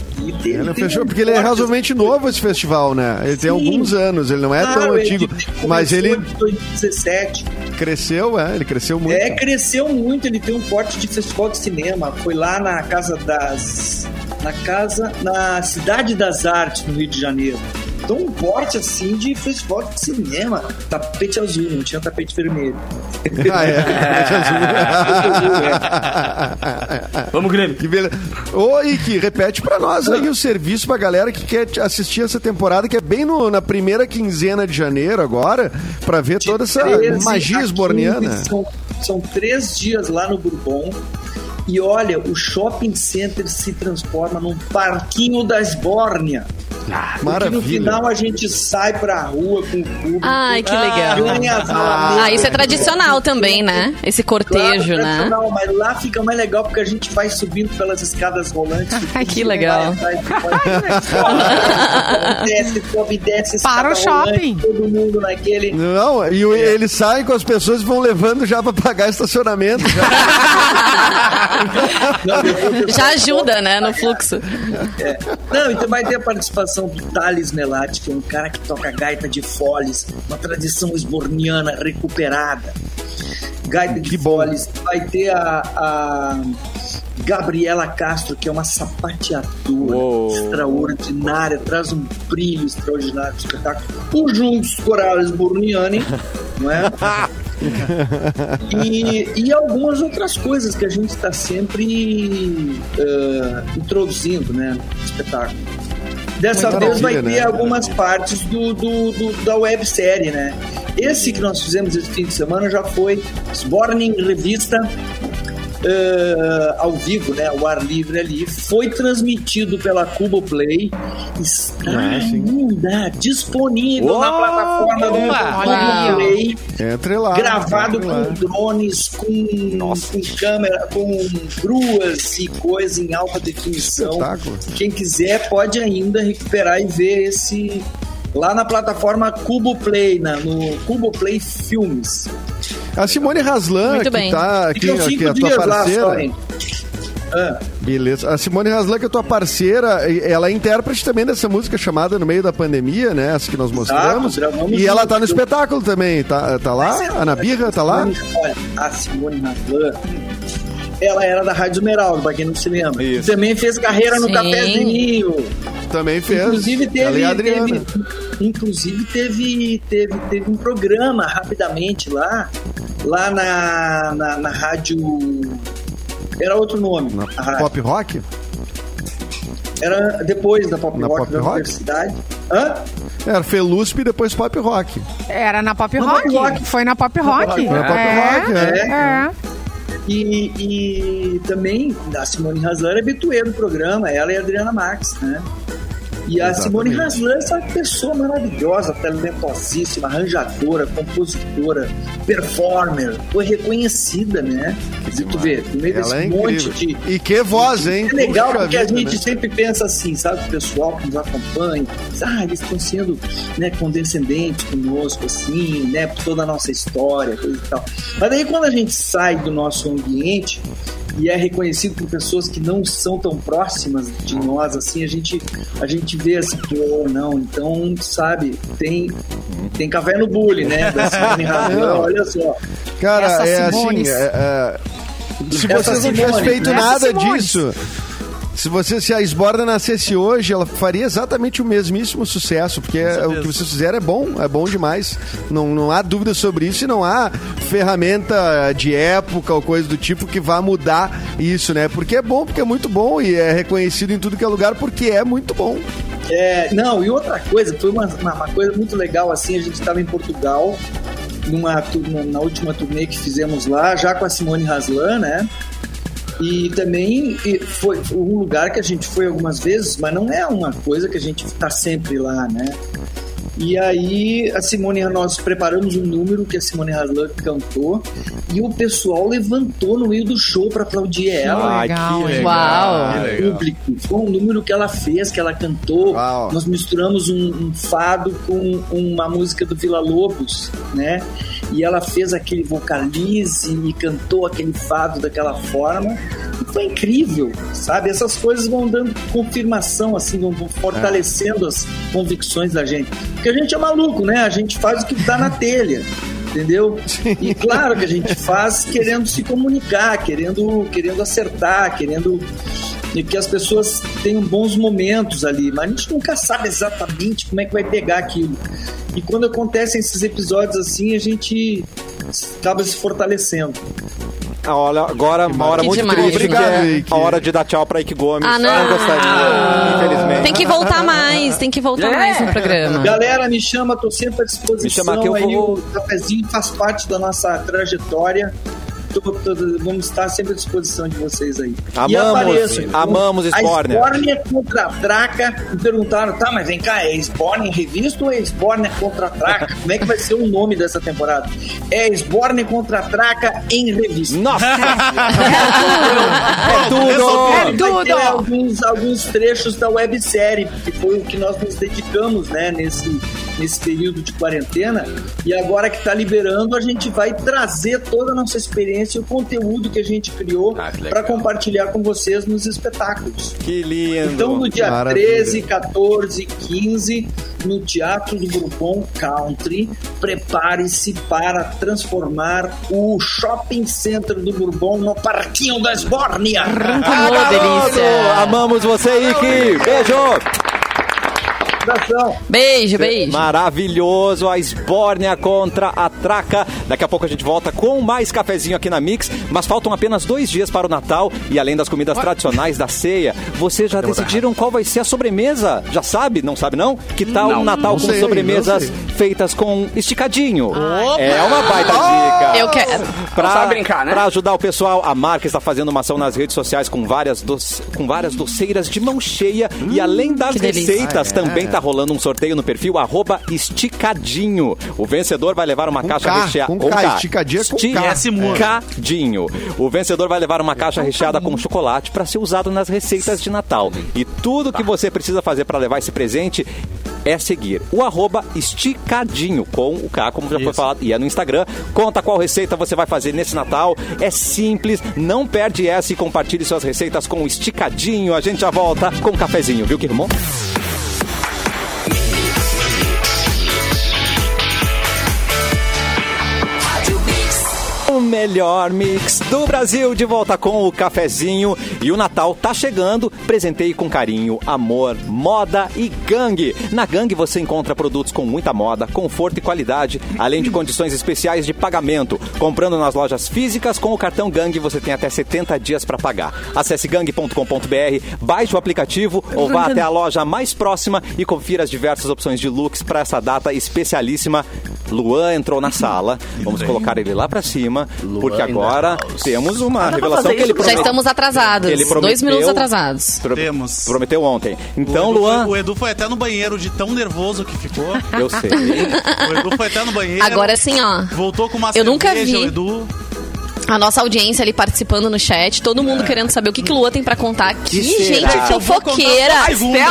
Tem- Ele tem fechou, um porque ele é razoavelmente novo esse festival, né? Ele tem Sim. alguns anos, ele não é tão Claro, antigo. ele Mas ele em 2017. cresceu, é, ele cresceu muito. É, cresceu muito. Ele tem um porte de festival de cinema. Foi lá na Casa das. Na Casa. Na Cidade das Artes, no Rio de Janeiro. Um porte assim de festival de cinema. Tapete azul, não tinha tapete vermelho. Ah, é. (laughs) (laughs) Vamos, Grêmio. Que beleza. Ô, Ike, repete pra nós aí o serviço pra galera que quer assistir essa temporada, que é bem no- na primeira quinzena de janeiro agora, pra ver toda essa 13 magia a esborniana. 15, São, são três dias lá no Bourbon. E olha, o shopping center se transforma num parquinho da Esbórnia. Porque Maravilha. no final a gente sai pra rua com o público. Ai, que legal. ganha as alamedas. Ah, isso é tradicional também, né? Esse cortejo, Claro, né? tradicional, Mas lá fica mais legal porque a gente vai subindo pelas escadas rolantes. (laughs) Ai, que legal. Vai atrás, (laughs) sobe, desce, sobe, desce, Para o rolante, shopping. Todo mundo naquele. Não, e o- eles saem com as pessoas e vão levando já pra pagar estacionamento. já. (laughs) Não, Já ajuda, né, no fluxo. É. Não, então vai ter a participação do Thales Melati, que é um cara que toca gaita de foles, uma tradição esborniana recuperada. Gaita de Que bom. foles. Vai ter a, a Gabriela Castro, que é uma sapateadora Uou. extraordinária, traz um brilho extraordinário espetáculo. Os Juntos Corais Esborniani, (laughs) não é? e, e algumas outras coisas que a gente está sempre eh, introduzindo né, no espetáculo. Dessa Muita vez vai ter né? algumas partes do, do, do- da websérie, né? Esse que nós fizemos esse fim de semana já foi Sborning Revista eh, ao vivo, né? Ao ar livre ali. Foi transmitido pela Cubo Play. Está sim. ainda disponível na Uau! plataforma do Cubo. Play Entre lá. gravado entre lá. com drones, com, com câmera, com gruas e coisa em alta definição. Quem quiser pode ainda recuperar e ver esse lá na plataforma Cubo Play, na, no Cubo Play Filmes. A Simone Haslan, Muito que tá que é a tua parceira. Ah, Beleza. A Simone Haslan, que é tua parceira, ela é intérprete também dessa música chamada No Meio da Pandemia, né? Essa que nós mostramos. e ela tá no espetáculo também, tá, tá lá? A Ana Birra tá lá? Olha, a Simone Haslan, ela era da Rádio Esmeralda, pra quem não se lembra. Isso. E também fez carreira no Sim. Cafezinho. Também fez. Inclusive ela teve, e a Adriana. teve- inclusive teve, teve, teve um programa rapidamente lá, lá na, na, na rádio. Era outro nome. Na a rádio. pop rock? Era depois da Pop Na Rock Pop da Rock? Universidade. Hã? Era Felusp e depois pop rock. Era na Pop Na Rock. Pop Rock. Foi na Pop Rock. Rock. Foi na Pop é, Rock, é. é. E, e também a Simone Haslan é habituê do programa, ela e a Adriana Marques, né? E a Simone. Haslan é essa pessoa maravilhosa, talentosíssima, arranjadora, compositora, performer, foi reconhecida, né? Se tu vê, no meio desse é monte de. E que voz, hein? É legal Puxa porque a vida, gente né? sempre pensa assim, sabe? O pessoal que nos acompanha, diz, ah, eles estão sendo né, condescendentes conosco, assim, né? Por toda a nossa história, coisa e tal. Mas daí quando a gente sai do nosso ambiente e é reconhecido por pessoas que não são tão próximas de nós, assim, a gente, a gente vê assim, pô, não, então, sabe, tem, tem café no bule, né? Da Simone (laughs) olha só. Cara, Essa é Simone. assim. é- é, se Essa vocês não tivessem Simone, feito essa nada Simone. disso. Se você se a Esborda nascesse hoje, ela faria exatamente o mesmíssimo sucesso, porque o que vocês fizeram é bom, é bom demais. Não, não há dúvida sobre isso e não há ferramenta de época ou coisa do tipo que vá mudar isso, né? Porque é bom, porque é muito bom e é reconhecido em tudo que é lugar porque é muito bom. É, não, e outra coisa, foi uma, uma, coisa muito legal, assim, a gente estava em Portugal, numa, na última turnê que fizemos lá, já com a Simone Haslan, né? E também foi, um lugar que a gente foi algumas vezes, mas não é uma coisa que a gente está sempre lá, né? E aí a Simone, nós preparamos um número que a Simone Harlan cantou e o pessoal levantou no meio do show para aplaudir ela. Ai, legal, que legal. Uau. que legal. público. Foi um número que ela fez, que ela cantou. Uau. Nós misturamos um, um fado com uma música do Vila Lobos, né? E ela fez aquele vocalize e cantou aquele fado daquela forma. E foi incrível, sabe? Essas coisas vão dando confirmação, assim, vão fortalecendo as convicções da gente. Porque a gente é maluco, né? A gente faz o que dá na telha. Entendeu? E claro que a gente faz querendo se comunicar, querendo, querendo acertar, querendo e que as pessoas tenham bons momentos ali, mas a gente nunca sabe exatamente como é que vai pegar aquilo. E quando acontecem esses episódios assim, a gente acaba se fortalecendo. Ah, Olha, agora uma hora Que muito demais. triste, Obrigado, que é a hora de dar tchau pra Ike Gomes. Ah, não. gostaria, infelizmente. Tem que voltar mais, tem que voltar É. mais no programa. Galera, me chama, tô sempre à disposição. Me chama que eu aí vou- o cafezinho faz parte da nossa trajetória. Vamos estar sempre à disposição de vocês aí. e Amamos, apareçam. amamos Sborner. A Sborner contra a Traca. Me perguntaram, tá, mas vem cá, é Sborner revista ou é Sborner contra a Traca? (laughs) Como é que vai ser o nome dessa temporada? É Sborner contra a Traca em revista. Nossa! Pronto, (laughs) tudo! resolvido. Vai ter alguns, alguns trechos da websérie, que foi o que nós nos dedicamos, né, nesse, nesse período de quarentena. E agora que está liberando, a gente vai trazer toda a nossa experiência e o conteúdo que a gente criou Ah, para compartilhar com vocês nos espetáculos. Que lindo! Então, no dia Maravilha. 13, 14 e 15, no Teatro do Bourbon Country, prepare-se para transformar o Shopping Center do Bourbon no Parquinho da Esbórnia. Ô, delícia. Amamos você, Ike! Beijo! Abração. Beijo, beijo. Maravilhoso, a Esbórnia contra a Traca. Daqui a pouco a gente volta com mais cafezinho aqui na Mix, mas faltam apenas dois dias para o Natal e além das comidas tradicionais da ceia, vocês já decidiram qual vai ser a sobremesa? Já sabe? Não sabe não? Que tal Não. um Natal com sei, sobremesas feitas com esticadinho? É uma baita dica. Eu quero. Pra, brincar, né? Pra ajudar o pessoal, a marca está fazendo uma ação nas redes sociais com várias, doce- com várias doceiras de mão cheia. e além das que delícia. receitas, também tá rolando um sorteio no perfil arroba esticadinho. O vencedor vai levar uma Com caixa K, recheada. com K, esticadinho é com K. Esticadinho. O vencedor vai levar uma caixa recheada com chocolate para ser usado nas receitas de Natal. E tudo que você precisa fazer para levar esse presente é seguir o arroba esticadinho, com o K, como já foi Isso. falado, e é no Instagram. Conta qual receita você vai fazer nesse Natal. É simples, não perde essa e compartilhe suas receitas com o esticadinho. A gente já volta com um cafezinho, viu, que irmão? Melhor mix do Brasil de volta com o cafezinho e o Natal tá chegando. Presentei com carinho, amor, moda e gangue. Na gangue você encontra produtos com muita moda, conforto e qualidade, além de condições especiais de pagamento. Comprando nas lojas físicas com o cartão Gangue você tem até 70 dias para pagar. Acesse gangue.com.br, baixe o aplicativo ou vá até a loja mais próxima e confira as diversas opções de looks para essa data especialíssima. Luan entrou na sala. Vamos colocar ele lá pra cima, porque agora temos uma Ah, revelação que ele isso? Já prometeu. estamos atrasados. Ele prometeu- Dois minutos atrasados. Pro- Temos. Prometeu ontem. Então, o Edu, Luan, Foi, o Edu foi até no banheiro de tão nervoso que ficou. (laughs) eu sei. O Edu foi até no banheiro. Agora sim, ó. Voltou com uma Eu nunca vi. o Edu. A nossa audiência ali participando no chat, todo mundo querendo saber o que, que Lua tem pra contar. Que, será? gente fofoqueira!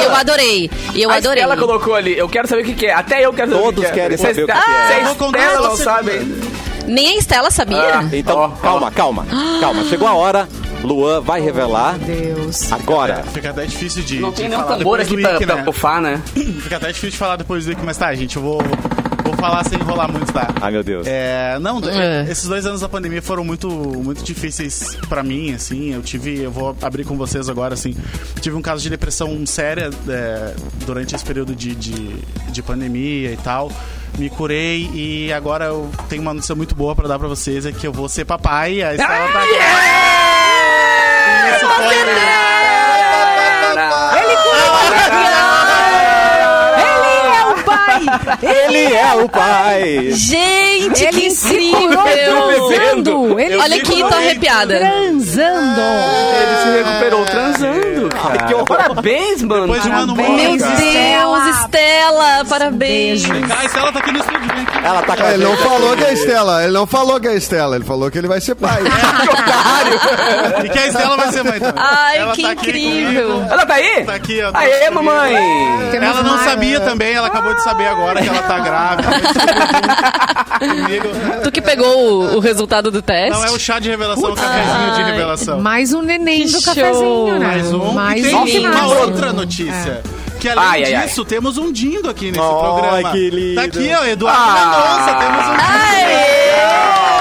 Eu adorei. E eu a adorei. Estela colocou ali, eu quero saber o que, que é. Até eu quero saber Todos o que, que é. querem saber o que que é. Se a Eu vou contar Estela só não a sabe. segunda. Nem a Estela sabia. Ah. Então, ó. calma, calma. Calma, chegou a hora. Luan vai revelar Deus. agora. Fica até difícil de. Não tem nenhum falar tambor depois aqui do pra, Ike, pra né? pufar, né? (clears throat) Fica até difícil de falar depois do Ike, mas tá, gente, eu vou, vou falar sem enrolar muito, tá? Ai, meu Deus. É, não, É. esses dois anos da pandemia foram muito, muito difíceis pra mim, assim. Eu tive, eu vou abrir com vocês agora, assim. Tive um caso de depressão séria é, durante esse período de, de, de pandemia e tal. Me curei e agora eu tenho uma notícia muito boa pra dar pra vocês: é que eu vou ser papai. A Estela tá aqui. Isso foi, Ele é o pai! Gente, que se incrível! transando. Ele Olha se aqui, tô arrepiada. Transando. Ele se recuperou transando. Lindo, cara. que horror. Parabéns, mano. Depois de um ano. Meu Estela. Deus, Estela, parabéns. Cara. A Estela tá aqui no estúdio, vem aqui. Ela tá com Ele não falou que é a Estela, ele não falou que é a Estela, ele falou que ele vai ser pai. (laughs) E que a Estela vai ser mãe também. Ai, Ela que tá incrível. comigo. Ela tá aí? Tá aqui, ó. tá Aê, mamãe. Ela não sabia também, ela acabou de saber agora que ela tá grávida. (laughs) Comigo. Tu que pegou o, o resultado do teste? Não é o chá de revelação, é o cafezinho de revelação. Mais um neném do show. cafezinho, né? Mais um. Mais e tem um uma um. outra notícia. Que além Ai, ai, ai. disso, temos um dindo aqui nesse Ai, programa. que lindo. Tá aqui, ó, Eduardo Ah. Mendonça, temos um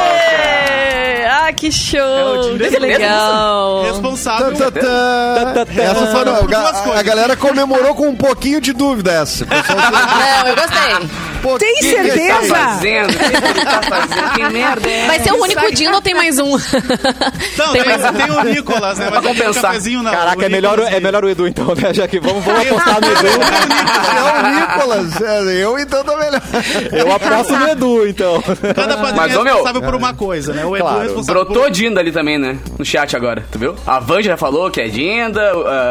Aê! Ah, que É o show! Tinder que legal! responsável. Tá, tá, tá. Essa foi, a, a galera comemorou com um pouquinho de dúvida essa. (laughs) Não, eu gostei. Pô, Tem que certeza? que é aí? Fazendo, que ele tá fazendo? Que merda é Vai ser o único Dino ou tem mais um? (laughs) Não, tem tem, mais um. tem o Nicolas, né? Mas compensar. cafezinho não. Caraca, O é melhor, é melhor o Edu então, né? Já que vamos, vamos apostar no Edu. (laughs) É o Nicolas, é, eu então tô melhor. Eu aposto no Edu, então. Cada padrinho Mas, é ô, meu, responsável por uma coisa, né? O Edu Claro. é responsável Brotou por... Dinda ali também, né? No chat agora, tu viu? A Vanja já falou que é Dinda,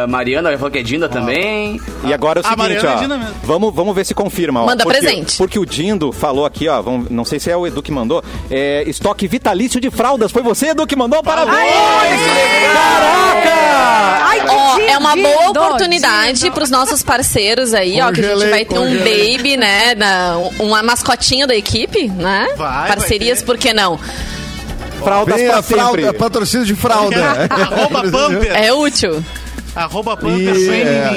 a Mariana já falou que é Dinda também. E agora é o A seguinte, Mariana ó. Mesmo. Vamos, vamos ver se confirma. Ó, Manda porque, presente. Porque o Dindo falou aqui, ó. vamos- não sei se é o Edu que mandou. É, estoque vitalício de fraldas. Foi você, Edu, que mandou? Parabéns! Caraca! Ai, Ó, dindo, é uma boa dindo, oportunidade dindo. pros nossos parceiros aí, ó, que a gente Congelei, vai ter um congelei. baby, né, da, uma mascotinha da equipe, né? Vai, Parcerias, vai por que não? Fraldas Vem pra a fralda, sempre. patrocínio de fralda. (laughs) Arroba (laughs) Pamper. É útil. Arroba Pamper. E, é.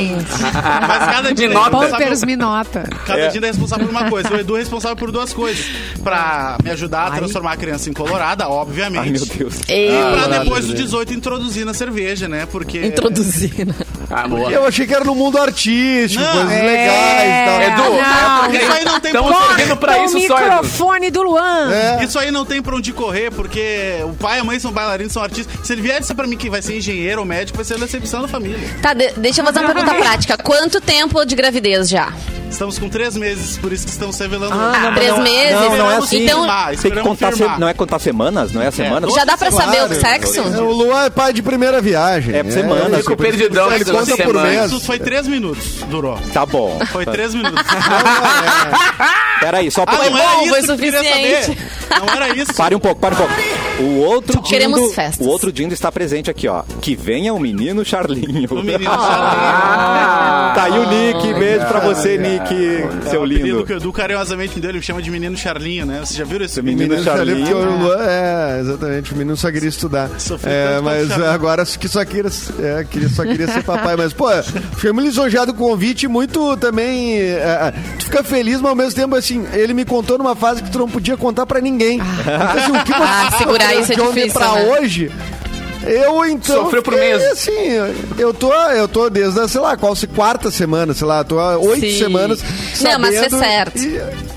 Mas cada dia é nota. responsável- Pampers me nota. Cada dia é responsável por uma coisa. O Edu é responsável por duas coisas. Pra me ajudar a transformar a criança em colorada, obviamente. Ai, meu Deus. E pra Caralho, depois gente. 18 introduzir na cerveja, né? Porque. introduzir. né? Ah, boa. Eu achei que era no mundo artístico, Não, coisas é. legais e tal. Edu, Não. Isso aí não tem Estamos servindo pra o isso só, microfone do Luan. É. Isso aí não tem pra onde correr, porque o pai e a mãe são bailarinos, são artistas. Se ele vier dizer pra mim que vai ser engenheiro ou médico, vai ser a decepção da família. Tá, de- deixa eu fazer uma pergunta (laughs) prática. Quanto tempo de gravidez já? Estamos com três meses, por isso que estamos revelando. Ah, três meses? Não, não é assim. Então, Tem que contar, se- não é contar semanas? Não é a semana? já dá pra saber o sexo? É, O Luan é pai de primeira viagem. É por semana, isso, Fico por isso perdidão ele conta por semanas. mês. Foi três minutos, durou. Tá bom. Foi três (laughs) minutos. Peraí, só Ah, pra... não era bom, isso foi suficiente. saber. Não era isso. Pare um pouco, pare um pouco. O outro Queremos Dindo, festas. o outro Dindo está presente aqui, ó. Que venha o menino Charlinho. O menino Ah, tá aí o Nick, beijo pra você, cara. Nick, É seu o lindo. que o Edu carinhosamente me deu, ele me chama de menino Charlinho, né? Vocês já viram esse Menino Menino Charlinho, Charlinho. o Luan, é, exatamente, o menino só queria estudar. É, mas Charlinho. agora que só queria, é, queria, só queria ser papai. Mas, pô, fiquei muito lisonjeado com o convite, muito também. é, tu fica feliz, mas ao mesmo tempo, assim, ele me contou numa fase que tu não podia contar pra ninguém. Então, assim, o que você Ah, segurar isso é difícil, pra né? hoje. Eu então. Sofreu por mês. Assim, eu tô, eu tô desde a, sei lá, qual se quarta semana, sei lá, tô há oito Sim. semanas. Não, mas fez sabendo certo. e-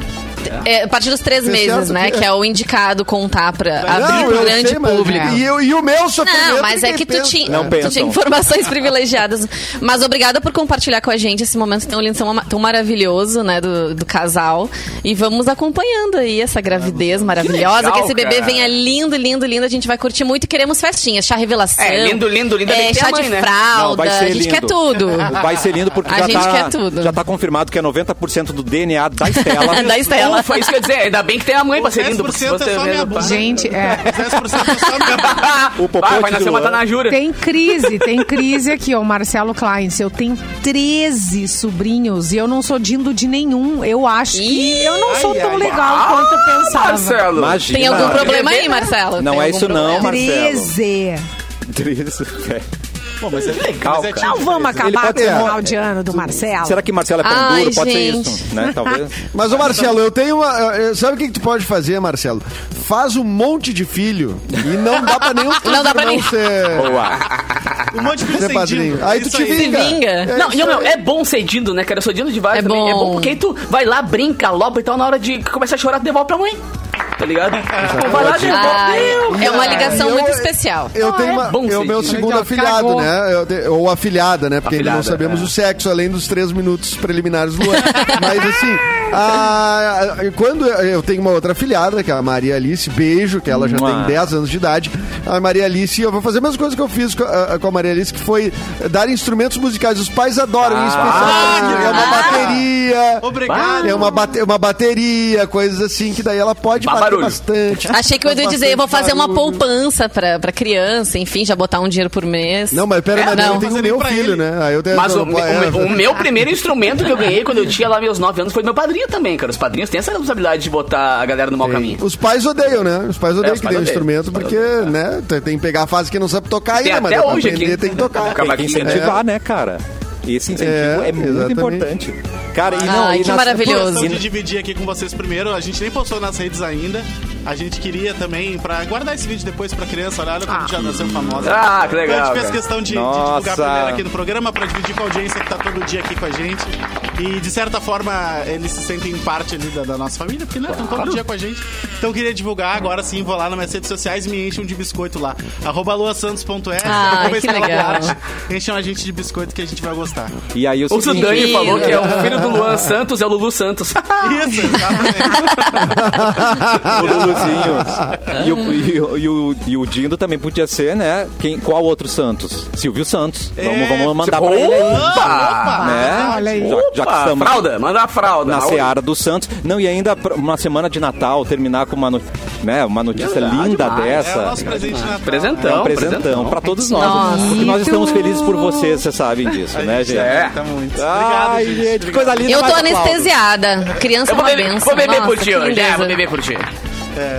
É, a partir dos três meses, né? que- Que é o indicado contar pra abrir Não, pro grande sei, mas- público. E, eu- e o meu sofrimento. Não, mas é que tu tinha, Não tu tinha informações (laughs) privilegiadas. Mas obrigada por compartilhar com a gente esse momento tão lindo, tão, maravilhoso, né, do, do casal. E vamos acompanhando aí essa gravidez maravilhosa. Que, legal, esse bebê cara. venha lindo, lindo, lindo. A gente vai curtir muito e queremos festinhas. Chá revelação. É, lindo, lindo, lindo. É, que chá a mãe, de né? fralda. Não, a gente lindo. quer tudo. Vai ser lindo porque A já, gente tá, quer tudo. já tá confirmado que é 90% do DNA da Estela. (laughs) da Estela. Foi isso que eu ia dizer. Ainda bem que tem a mãe pra ser lindo. porque se 10% você é só vê minha bunda. Gente, é. 10% é só minha (laughs) O popote Ah, vai nascer uma. Tanajura. Tem crise, tem crise aqui, ó. Marcelo Kleins. Eu tenho 13 sobrinhos e eu não sou dindo de nenhum. Eu acho que eu não sou tão legal quanto eu pensava. Marcelo. Imagina. Tem algum problema aí, Marcelo? Não é isso não? Marcelo. 13. Treze, é. Pô, mas é Legal, mas é cara. Não vamos acabar com ser- o final de ano do Marcelo. Será que Marcelo é pão Ai, duro? Pode ser gente. isso, né? Talvez. (laughs) Mas, ô Marcelo, eu tenho uma. Sabe o que, que tu pode fazer, Marcelo? Faz um monte de filho e não dá pra nenhum (laughs) Não dá pra irmão nem- ser, Boa. Um monte de ser filho padrinho. Aí tu te aí. vinga. vinga. É Não, meu, é bom ser dindo, né, cara? Eu sou dindo de vários É também. É bom. bom porque aí tu vai lá, brinca, loba e tal, na hora de começar a chorar, tu devolve pra mãe. Tá ligado? Pô, vai lá, Ai, devolve. é uma ligação Eu- muito especial. Eu tenho é uma, bom eu meu segundo afilhado, cagou. né? Eu te- ou afilhada, né? Porque ainda não Afilhada, sabemos é. o sexo, além dos três minutos preliminares do ano. Mas assim, Ah, quando eu tenho uma outra filhada, que é a Maria Alice, beijo, que ela já Mua. tem 10 anos de idade. A Maria Alice, eu vou fazer a mesma coisa que eu fiz com a, com a Maria Alice, que foi dar instrumentos musicais. Os pais adoram, em especial. Ah, é uma bateria. Obrigado. É uma, bate- uma bateria, coisas assim, que daí ela pode Bah, bater barulho. bastante. Achei que eu ia dizer, eu vou fazer uma barulho. poupança pra, pra criança, enfim, já botar um dinheiro por mês. Não, mas pera, É, mas não. eu tenho o meu filho, ele. né? Aí eu tenho Mas o, não, é, o- o meu primeiro instrumento que eu ganhei quando eu tinha lá meus 9 anos foi do meu padrinho também, cara. Os padrinhos têm essa responsabilidade de botar a galera no mau caminho. Os pais odeiam, né? Os pais odeiam os que dê um odeiam. instrumento, porque, né, tem tem que pegar a fase que não sabe tocar Tem ainda, mas até pra hoje aprender aqui. tem que tocar. Tem que incentivar, né, cara? Esse incentivo é, É, muito exatamente. importante. Cara, e não, Ai, e que nas- maravilhoso. questão de dividir aqui com vocês primeiro. A gente nem postou nas redes ainda. A gente queria também, pra guardar esse vídeo depois pra criança, olha como já nasceu famosa. Ah, que legal, Então a gente fez cara. questão de, de divulgar primeiro aqui no programa pra dividir com a audiência que tá todo dia aqui com a gente. E de certa forma eles se sentem parte ali da, da nossa família, porque né, estão todo dia com a gente. Então eu queria divulgar, agora sim, vou lá nas minhas redes sociais e me enchem de biscoito lá. Arroba luasantos.s, Ah, arroba que Estela legal. Duarte. Enchem a gente de biscoito que a gente vai gostar. E aí o O seguinte, Dani falou que é o filho do Luan (laughs) Santos, é o Lulu Santos. (laughs) Isso, exatamente. (laughs) o Luluzinho. E o, e, o, e, o, e o Dindo também podia ser, né? Quem, qual outro Santos? Silvio Santos. Vamos, vamos mandar pra ele aí. Opa! Né? olha aí. Já, já estamos fralda, manda a fralda. na seara do Santos. Não, e ainda uma semana de Natal, terminar com uma, no- né, uma notícia Verdade, linda demais. É o dessa. nosso presente de Natal. Presentão, É um presentão pra todos nós. Nossa. Porque nós estamos felizes por vocês, vocês sabem disso, né, gente? É. Tá muito. Obrigado, Ai, gente. gente, que coisa linda. Eu tô anestesiada. Criança é Eu vou uma beber, benção. vou beber por ti hoje. É, vou beber por ti.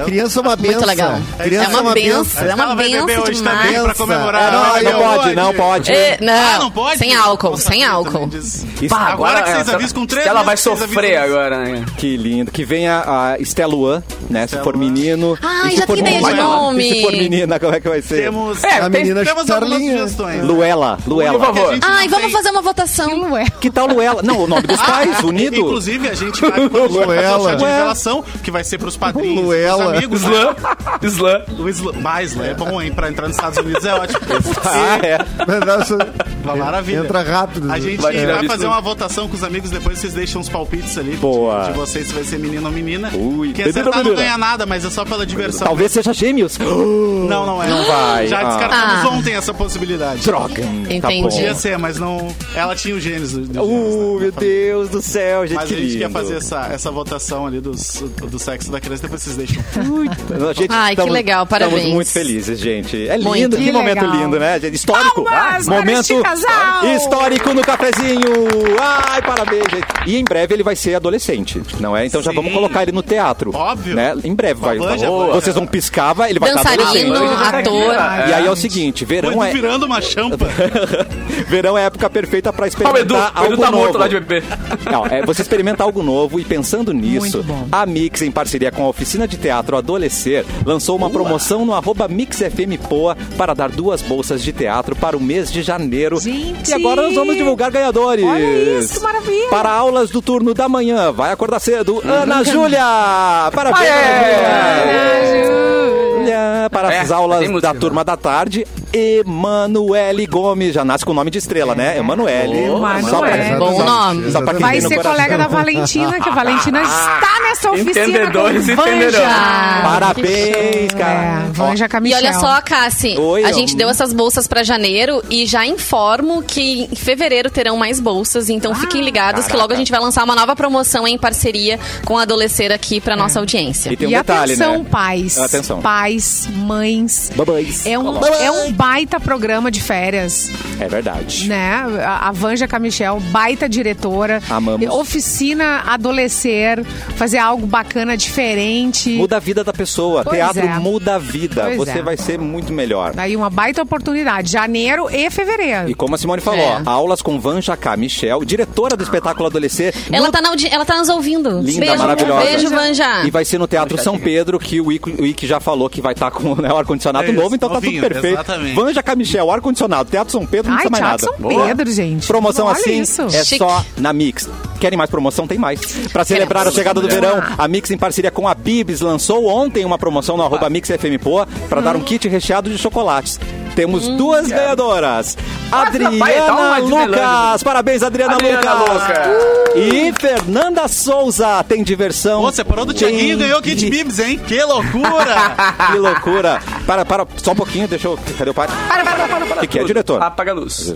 Criança é uma benção. Muito legal. Criança é uma benção. É Ela uma vai beber benção hoje demais. também pra comemorar. Não, não eu pode, não pode. É, não, Ah, não pode? Sem álcool, Nossa, sem álcool. Isso- Bah, Agora que é, vocês ela- avisam com três Ela vai que vocês sofrer avisam. agora, né? Que lindo. Que venha a Esteluan, né? se for menino. Ai, já for tem ideia de menina- nome. E se for menina, como é que vai ser? Temos, É, A tem- menina temos algumas Charlinha. sugestões. Luela, Por Luela. favor. A gente Ai, não vamos tem- fazer uma votação. Não é. Que tal Luela? Não, o nome dos pais, (laughs) Ah, unido. Inclusive, a gente vai a (laughs) vai Luela. de revelação, que vai ser pros padrinhos, Luela. Pros amigos. Slam. Slam. O Isla... Mais, é bom, hein? Pra entrar nos Estados Unidos é ótimo. (laughs) Ah, é. Nossa, Uma maravilha. Entra rápido. A gente Vai vai, fazer uma votação com os amigos, depois vocês deixam os palpites ali Boa. de, de vocês se vai ser menino ou menina. Ui, Quem acertar não ganha nada, mas é só pela diversão. Talvez seja gêmeos. (gasps) Não, não é. Não vai. Já Ah. descartamos Ah. ontem essa possibilidade. Droga. Entendi. Tá bom. Podia ser, mas não. Ela tinha o gênesis. do- do gênesis, Uh, né? meu Deus do céu, gente, Mas a gente lindo. quer fazer essa, essa votação ali dos, do sexo da criança, depois vocês deixam. A gente, Ai, que legal, parabéns. Estamos muito felizes, gente. É lindo, Muito. que, Que momento lindo, né? gente? Histórico. Palmas para momento histórico no cafezinho. Ai, parabéns, gente. E em breve ele vai ser adolescente, não é? Então já Sim. vamos colocar ele no teatro. Óbvio. Né? Em breve vai. Boa. Vanja. Vocês vão piscar, vai, ele vai estar Dançarino, adolescente. ator. E aí é o seguinte, verão Foi é, virando uma champa. (laughs) verão é a época perfeita pra Edu, experimentar o Edu algo tá novo. morto lá de bebê. Não, é você experimentar algo novo e pensando nisso, a Mix, em parceria com a oficina de teatro Adolescer, lançou uma promoção no arroba MixFMPoa para dar duas bolsas de teatro para o mês de janeiro. Gente! E agora nós vamos divulgar ganhadores. Olha isso, que maravilha! Para aulas do turno da manhã, vai acordar cedo, Ana Júlia! Parabéns, Ana Júlia! Para É, as aulas da turma da tarde, Emanuele Gomes. Já nasce com o nome de estrela, né? Emanuele. Emanuele. Só pra- Bom nome. Só pra quem Vai tem no ser coração. colega da Valentina, que a Valentina está nessa oficina Entendedores com Vanja. entenderão. Parabéns, cara. É, Vanja E Camichel. olha só, Cassi, Oi, a gente deu essas bolsas pra janeiro e já informo que em fevereiro terão mais bolsas, então fiquem ligados que logo a gente vai lançar uma nova promoção em parceria com a Adolescer aqui pra nossa audiência. E tem um e detalhe, atenção, né? pais. Atenção. Pais, mães. Babães. É um, é um baita programa de férias, É verdade. né? A, a Vanja Camichel, baita diretora. Amamos. Oficina Adolescer, fazer algo bacana, diferente. Muda a vida da pessoa. Pois Teatro é. muda a vida. Pois Você é. vai ser muito melhor. Daí uma baita oportunidade, janeiro e fevereiro. E como a Simone falou, É. aulas com Vanja K. Michel, diretora do espetáculo Adolescer. Ela no- tá, na audi- ela tá nos ouvindo. Linda, beijo, maravilhosa. Beijo, Vanja. E vai ser no Teatro São Pedro, que o Ick já falou que vai estar com né, o ar-condicionado É novo, então tá tudo perfeito. exatamente. Vanja K. Michel, ar-condicionado, Teatro São Pedro, não Ai, precisa mais Teatro nada. São Pedro, gente. Promoção Olha assim isso. é Chique. só na Mix. Querem mais promoção? Tem mais. Pra celebrar a chegada do verão, a Mix, em parceria com a Bibs, lançou ontem uma promoção no arroba MixFMPoa pra dar um kit recheado de chocolates. Temos duas ganhadoras. Adriana Disneyland. Lucas. Parabéns, Adriana, Adriana Lucas. Lucas. E Fernanda Souza. Tem diversão. Você parou do Thiaguinho e ganhou Kit Bibs, hein? Que loucura! (laughs) Que loucura. Para, para, só um pouquinho, deixa eu... Cadê o pai? Para, para, para, para. O que, que é, diretor? Apaga a luz.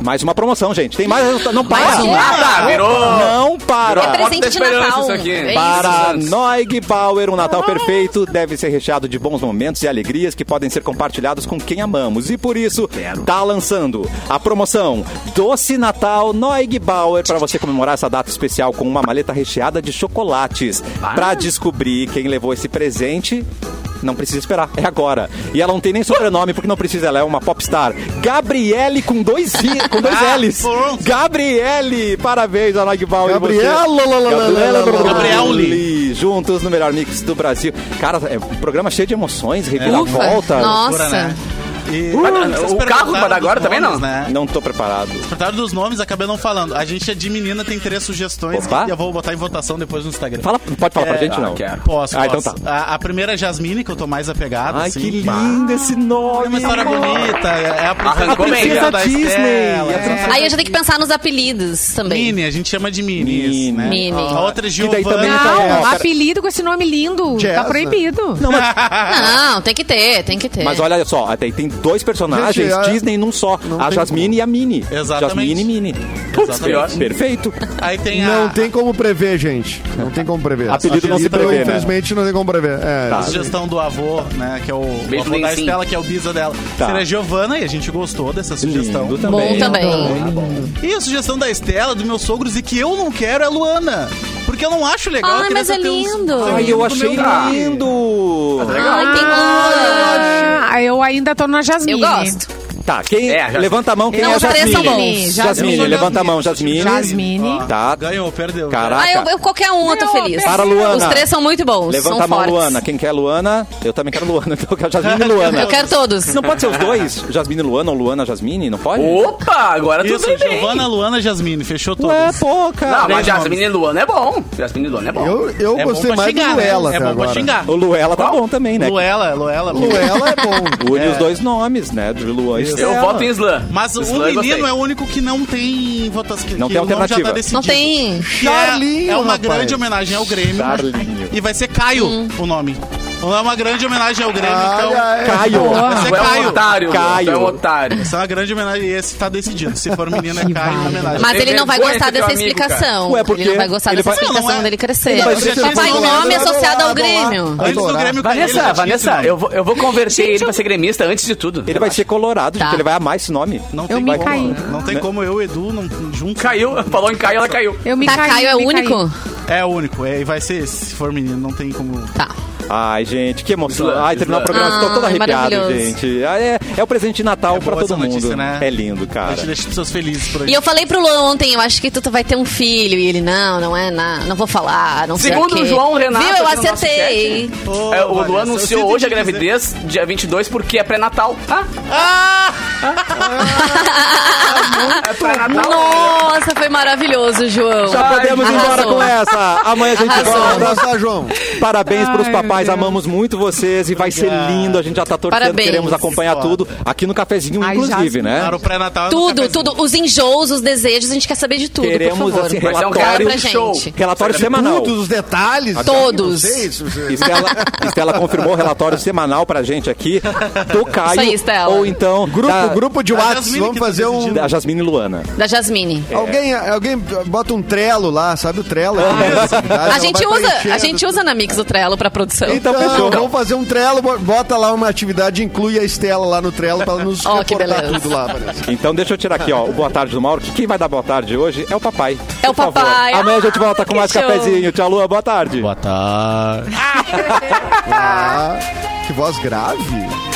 Mais uma promoção, gente. Tem mais... Não para. Mais uma? Tá, virou. Não para. É presente de Natal. isso aqui. Isso. Para Noig Power, um Natal perfeito deve ser recheado de bons momentos e alegrias que podem ser compartilhados com quem amamos. E por isso, tá lançando a promoção Doce Natal Noig Bauer para você comemorar essa data especial com uma maleta recheada de chocolates. Para descobrir quem levou esse presente, não precisa esperar, é agora. E ela não tem nem sobrenome, porque não precisa, ela é uma popstar. Gabriele com dois, I, com dois (laughs) Ah, L's. Gabriele, parabéns a Noig Bauer. e você. Gabriele. Juntos no melhor mix do Brasil. Cara, é um programa cheio de emoções, reviravolta. Nossa. Né? E- Vocês o carro vai dar perguntaram agora também, nomes, não? Né? Não tô preparado. Perguntaram dos nomes, acabei não falando. A gente é de menina, tem três sugestões Opa. e eu vou botar em votação depois no Instagram. Fala, pode falar pra É, gente, ah, não? quero. Posso, Ah, posso. então tá. A, a primeira é Jasmine, que eu tô mais apegado. Ai, assim. que lindo esse É nome. uma história bonita, é a Arrancou bem, princesa da Disney, Estela. a princesa- Aí eu já tenho que pensar nos apelidos também. Mini, a gente chama de Mini. Mini. Né? Mini. A outra é Giovanna. também Não, tá- é, apelido com esse nome lindo. Jazz, tá né? proibido. (laughs) Não, tem que ter, tem que ter. Mas olha só, até tem dois personagens Gente, a- Disney num só. A tem Jasmine e a Mini. Exatamente. Jasmine e Mini. Exatamente. Perfeito. Aí tem a... Não tem como prever, gente. Não tem como prever. Apelido não se prevê, né? Infelizmente, não tem como prever. É, Tá. A sugestão do avô, né? Que é o, o avô da. Estela, que é o bisa dela. Tá. Seria Giovanna, e a gente gostou dessa sugestão. Lindo também. Bom também. E a sugestão da Estela, dos meus sogros, e que eu não quero é a Luana. Porque eu não acho legal. Ai, a mas é uns- lindo. ter Ai, eu achei lindo. Ai, tem Ah, eu ainda tô na Jasmine. Eu gosto. Tá, quem É, Jasmine. levanta a mão, quem Não, é os três são Jasmine? bons. Jasmine, sou levanta a mão, Jasmine. Jasmine. Jasmine. Tá. Ganhou, perdeu. Caraca. Ah, eu, eu- qualquer um eu tô feliz. Para, Luana. Os três são muito bons. Levanta são a mão, fortes. Luana. Quem quer Luana? Eu também quero Luana. (laughs) Então eu quero Jasmine e Luana. Eu quero todos. Não pode ser os dois? Jasmine e Luana ou Luana Jasmine? Não pode? Opa, agora Isso, tudo bem. Giovanna, Luana, Jasmine. Fechou todos. Ué, pô, cara. Não, mas Jasmine e Luana é bom. Jasmine e Luana é bom. Eu, eu É gostei pra mais xingar, do né? Luela É até bom pra agora. xingar. O Luela tá bom também, né? Luela, Luela. Luela é bom. Une É. os dois nomes, né? De Luan e Eu Estela. voto em Slam. Mas o Slam eu menino é o único que não tem votação. Não que tem o nome Já alternativa. tá decidido. Não tem. Que é, Charlinho, é uma rapaz. grande homenagem ao Grêmio. Charlinho. E vai ser Caio o nome. Não é uma grande homenagem ao Grêmio, então. Ai, ai. Caio. Vai Tu é um Caio. otário, Caio. é um otário. Isso é uma grande homenagem e esse tá decidido. Se for menina, é Caio homenagem. Mas ele não vai vergonha gostar dessa amigo, explicação. Ué, por quê? Ele não vai gostar Ele dessa vai- explicação Não, é- dele crescer. Vai Papai, o nome é associado ao Grêmio. Antes do. Grêmio Vanessa, Vanessa, eu vou, eu vou converter ele pra ser gremista antes de tudo. Ele vai ser colorado, Tá. gente. Ele vai amar esse nome. Não tem como, caí. Não tem como eu Edu não, juntos. Caiu, falou em Caio, ela caiu. Eu me Tá, Caio é único? É o único. É, e vai ser, se for menino, não tem como. Tá. Ai, gente, que emoção. Ai, terminar o programa, estou todo Ai, arrepiado, gente. Ah, É, é o presente de Natal É pra todo mundo. notícia, né? É lindo, A cara. gente deixa as pessoas felizes por aí. E eu falei pro Luan ontem, eu acho que tu vai ter um filho. E ele, não, não é nada, não vou falar, não sei Segundo o quê. o João Renato Viu, eu no acertei. Ô, É, o Luan anunciou hoje a dizer- gravidez, dia 22, porque é pré-natal. Ah, (laughs) é pré-natal. Nossa, foi maravilhoso, João. Já podemos ir embora com essa. Amanhã a gente Arrasou. volta. Abraço, João. Parabéns pros Ai, papais, Deus. amamos muito vocês e vai ser lindo. A gente já tá torcendo, Parabéns. queremos acompanhar tudo aqui no cafezinho, Ai, inclusive, já- né? Para o pré-natal. é no Tudo, tudo. Os enjoos, os desejos, a gente quer saber de tudo, Queremos, por favor. assim, um relatório, pra gente. relatório semanal. Todos os detalhes. Todos. (laughs) Estela, Estela confirmou o relatório semanal pra gente aqui do Caio. Isso aí, Estela. Ou então Grupo, da, grupo de WhatsApp, vamos tá fazer um... da Jasmine e Luana. Da Jasmine. Alguém, alguém bota um trelo lá, sabe o trelo? (laughs) A gente usa, a gente usa na Mix o Trello pra produção. Então, Então, fechou. vamos fazer um trelo, bo- bota lá uma atividade, inclui a Estela lá no trelo pra ela nos que reportar tudo lá, Vanessa. Então deixa eu tirar aqui, ó, o boa tarde do Mauro. que Quem vai dar boa tarde hoje é o papai. É o Por favor. papai. Amanhã a gente volta com que mais show. cafezinho. Tchau, Lua. Boa tarde. Boa tarde. Ah, que voz grave.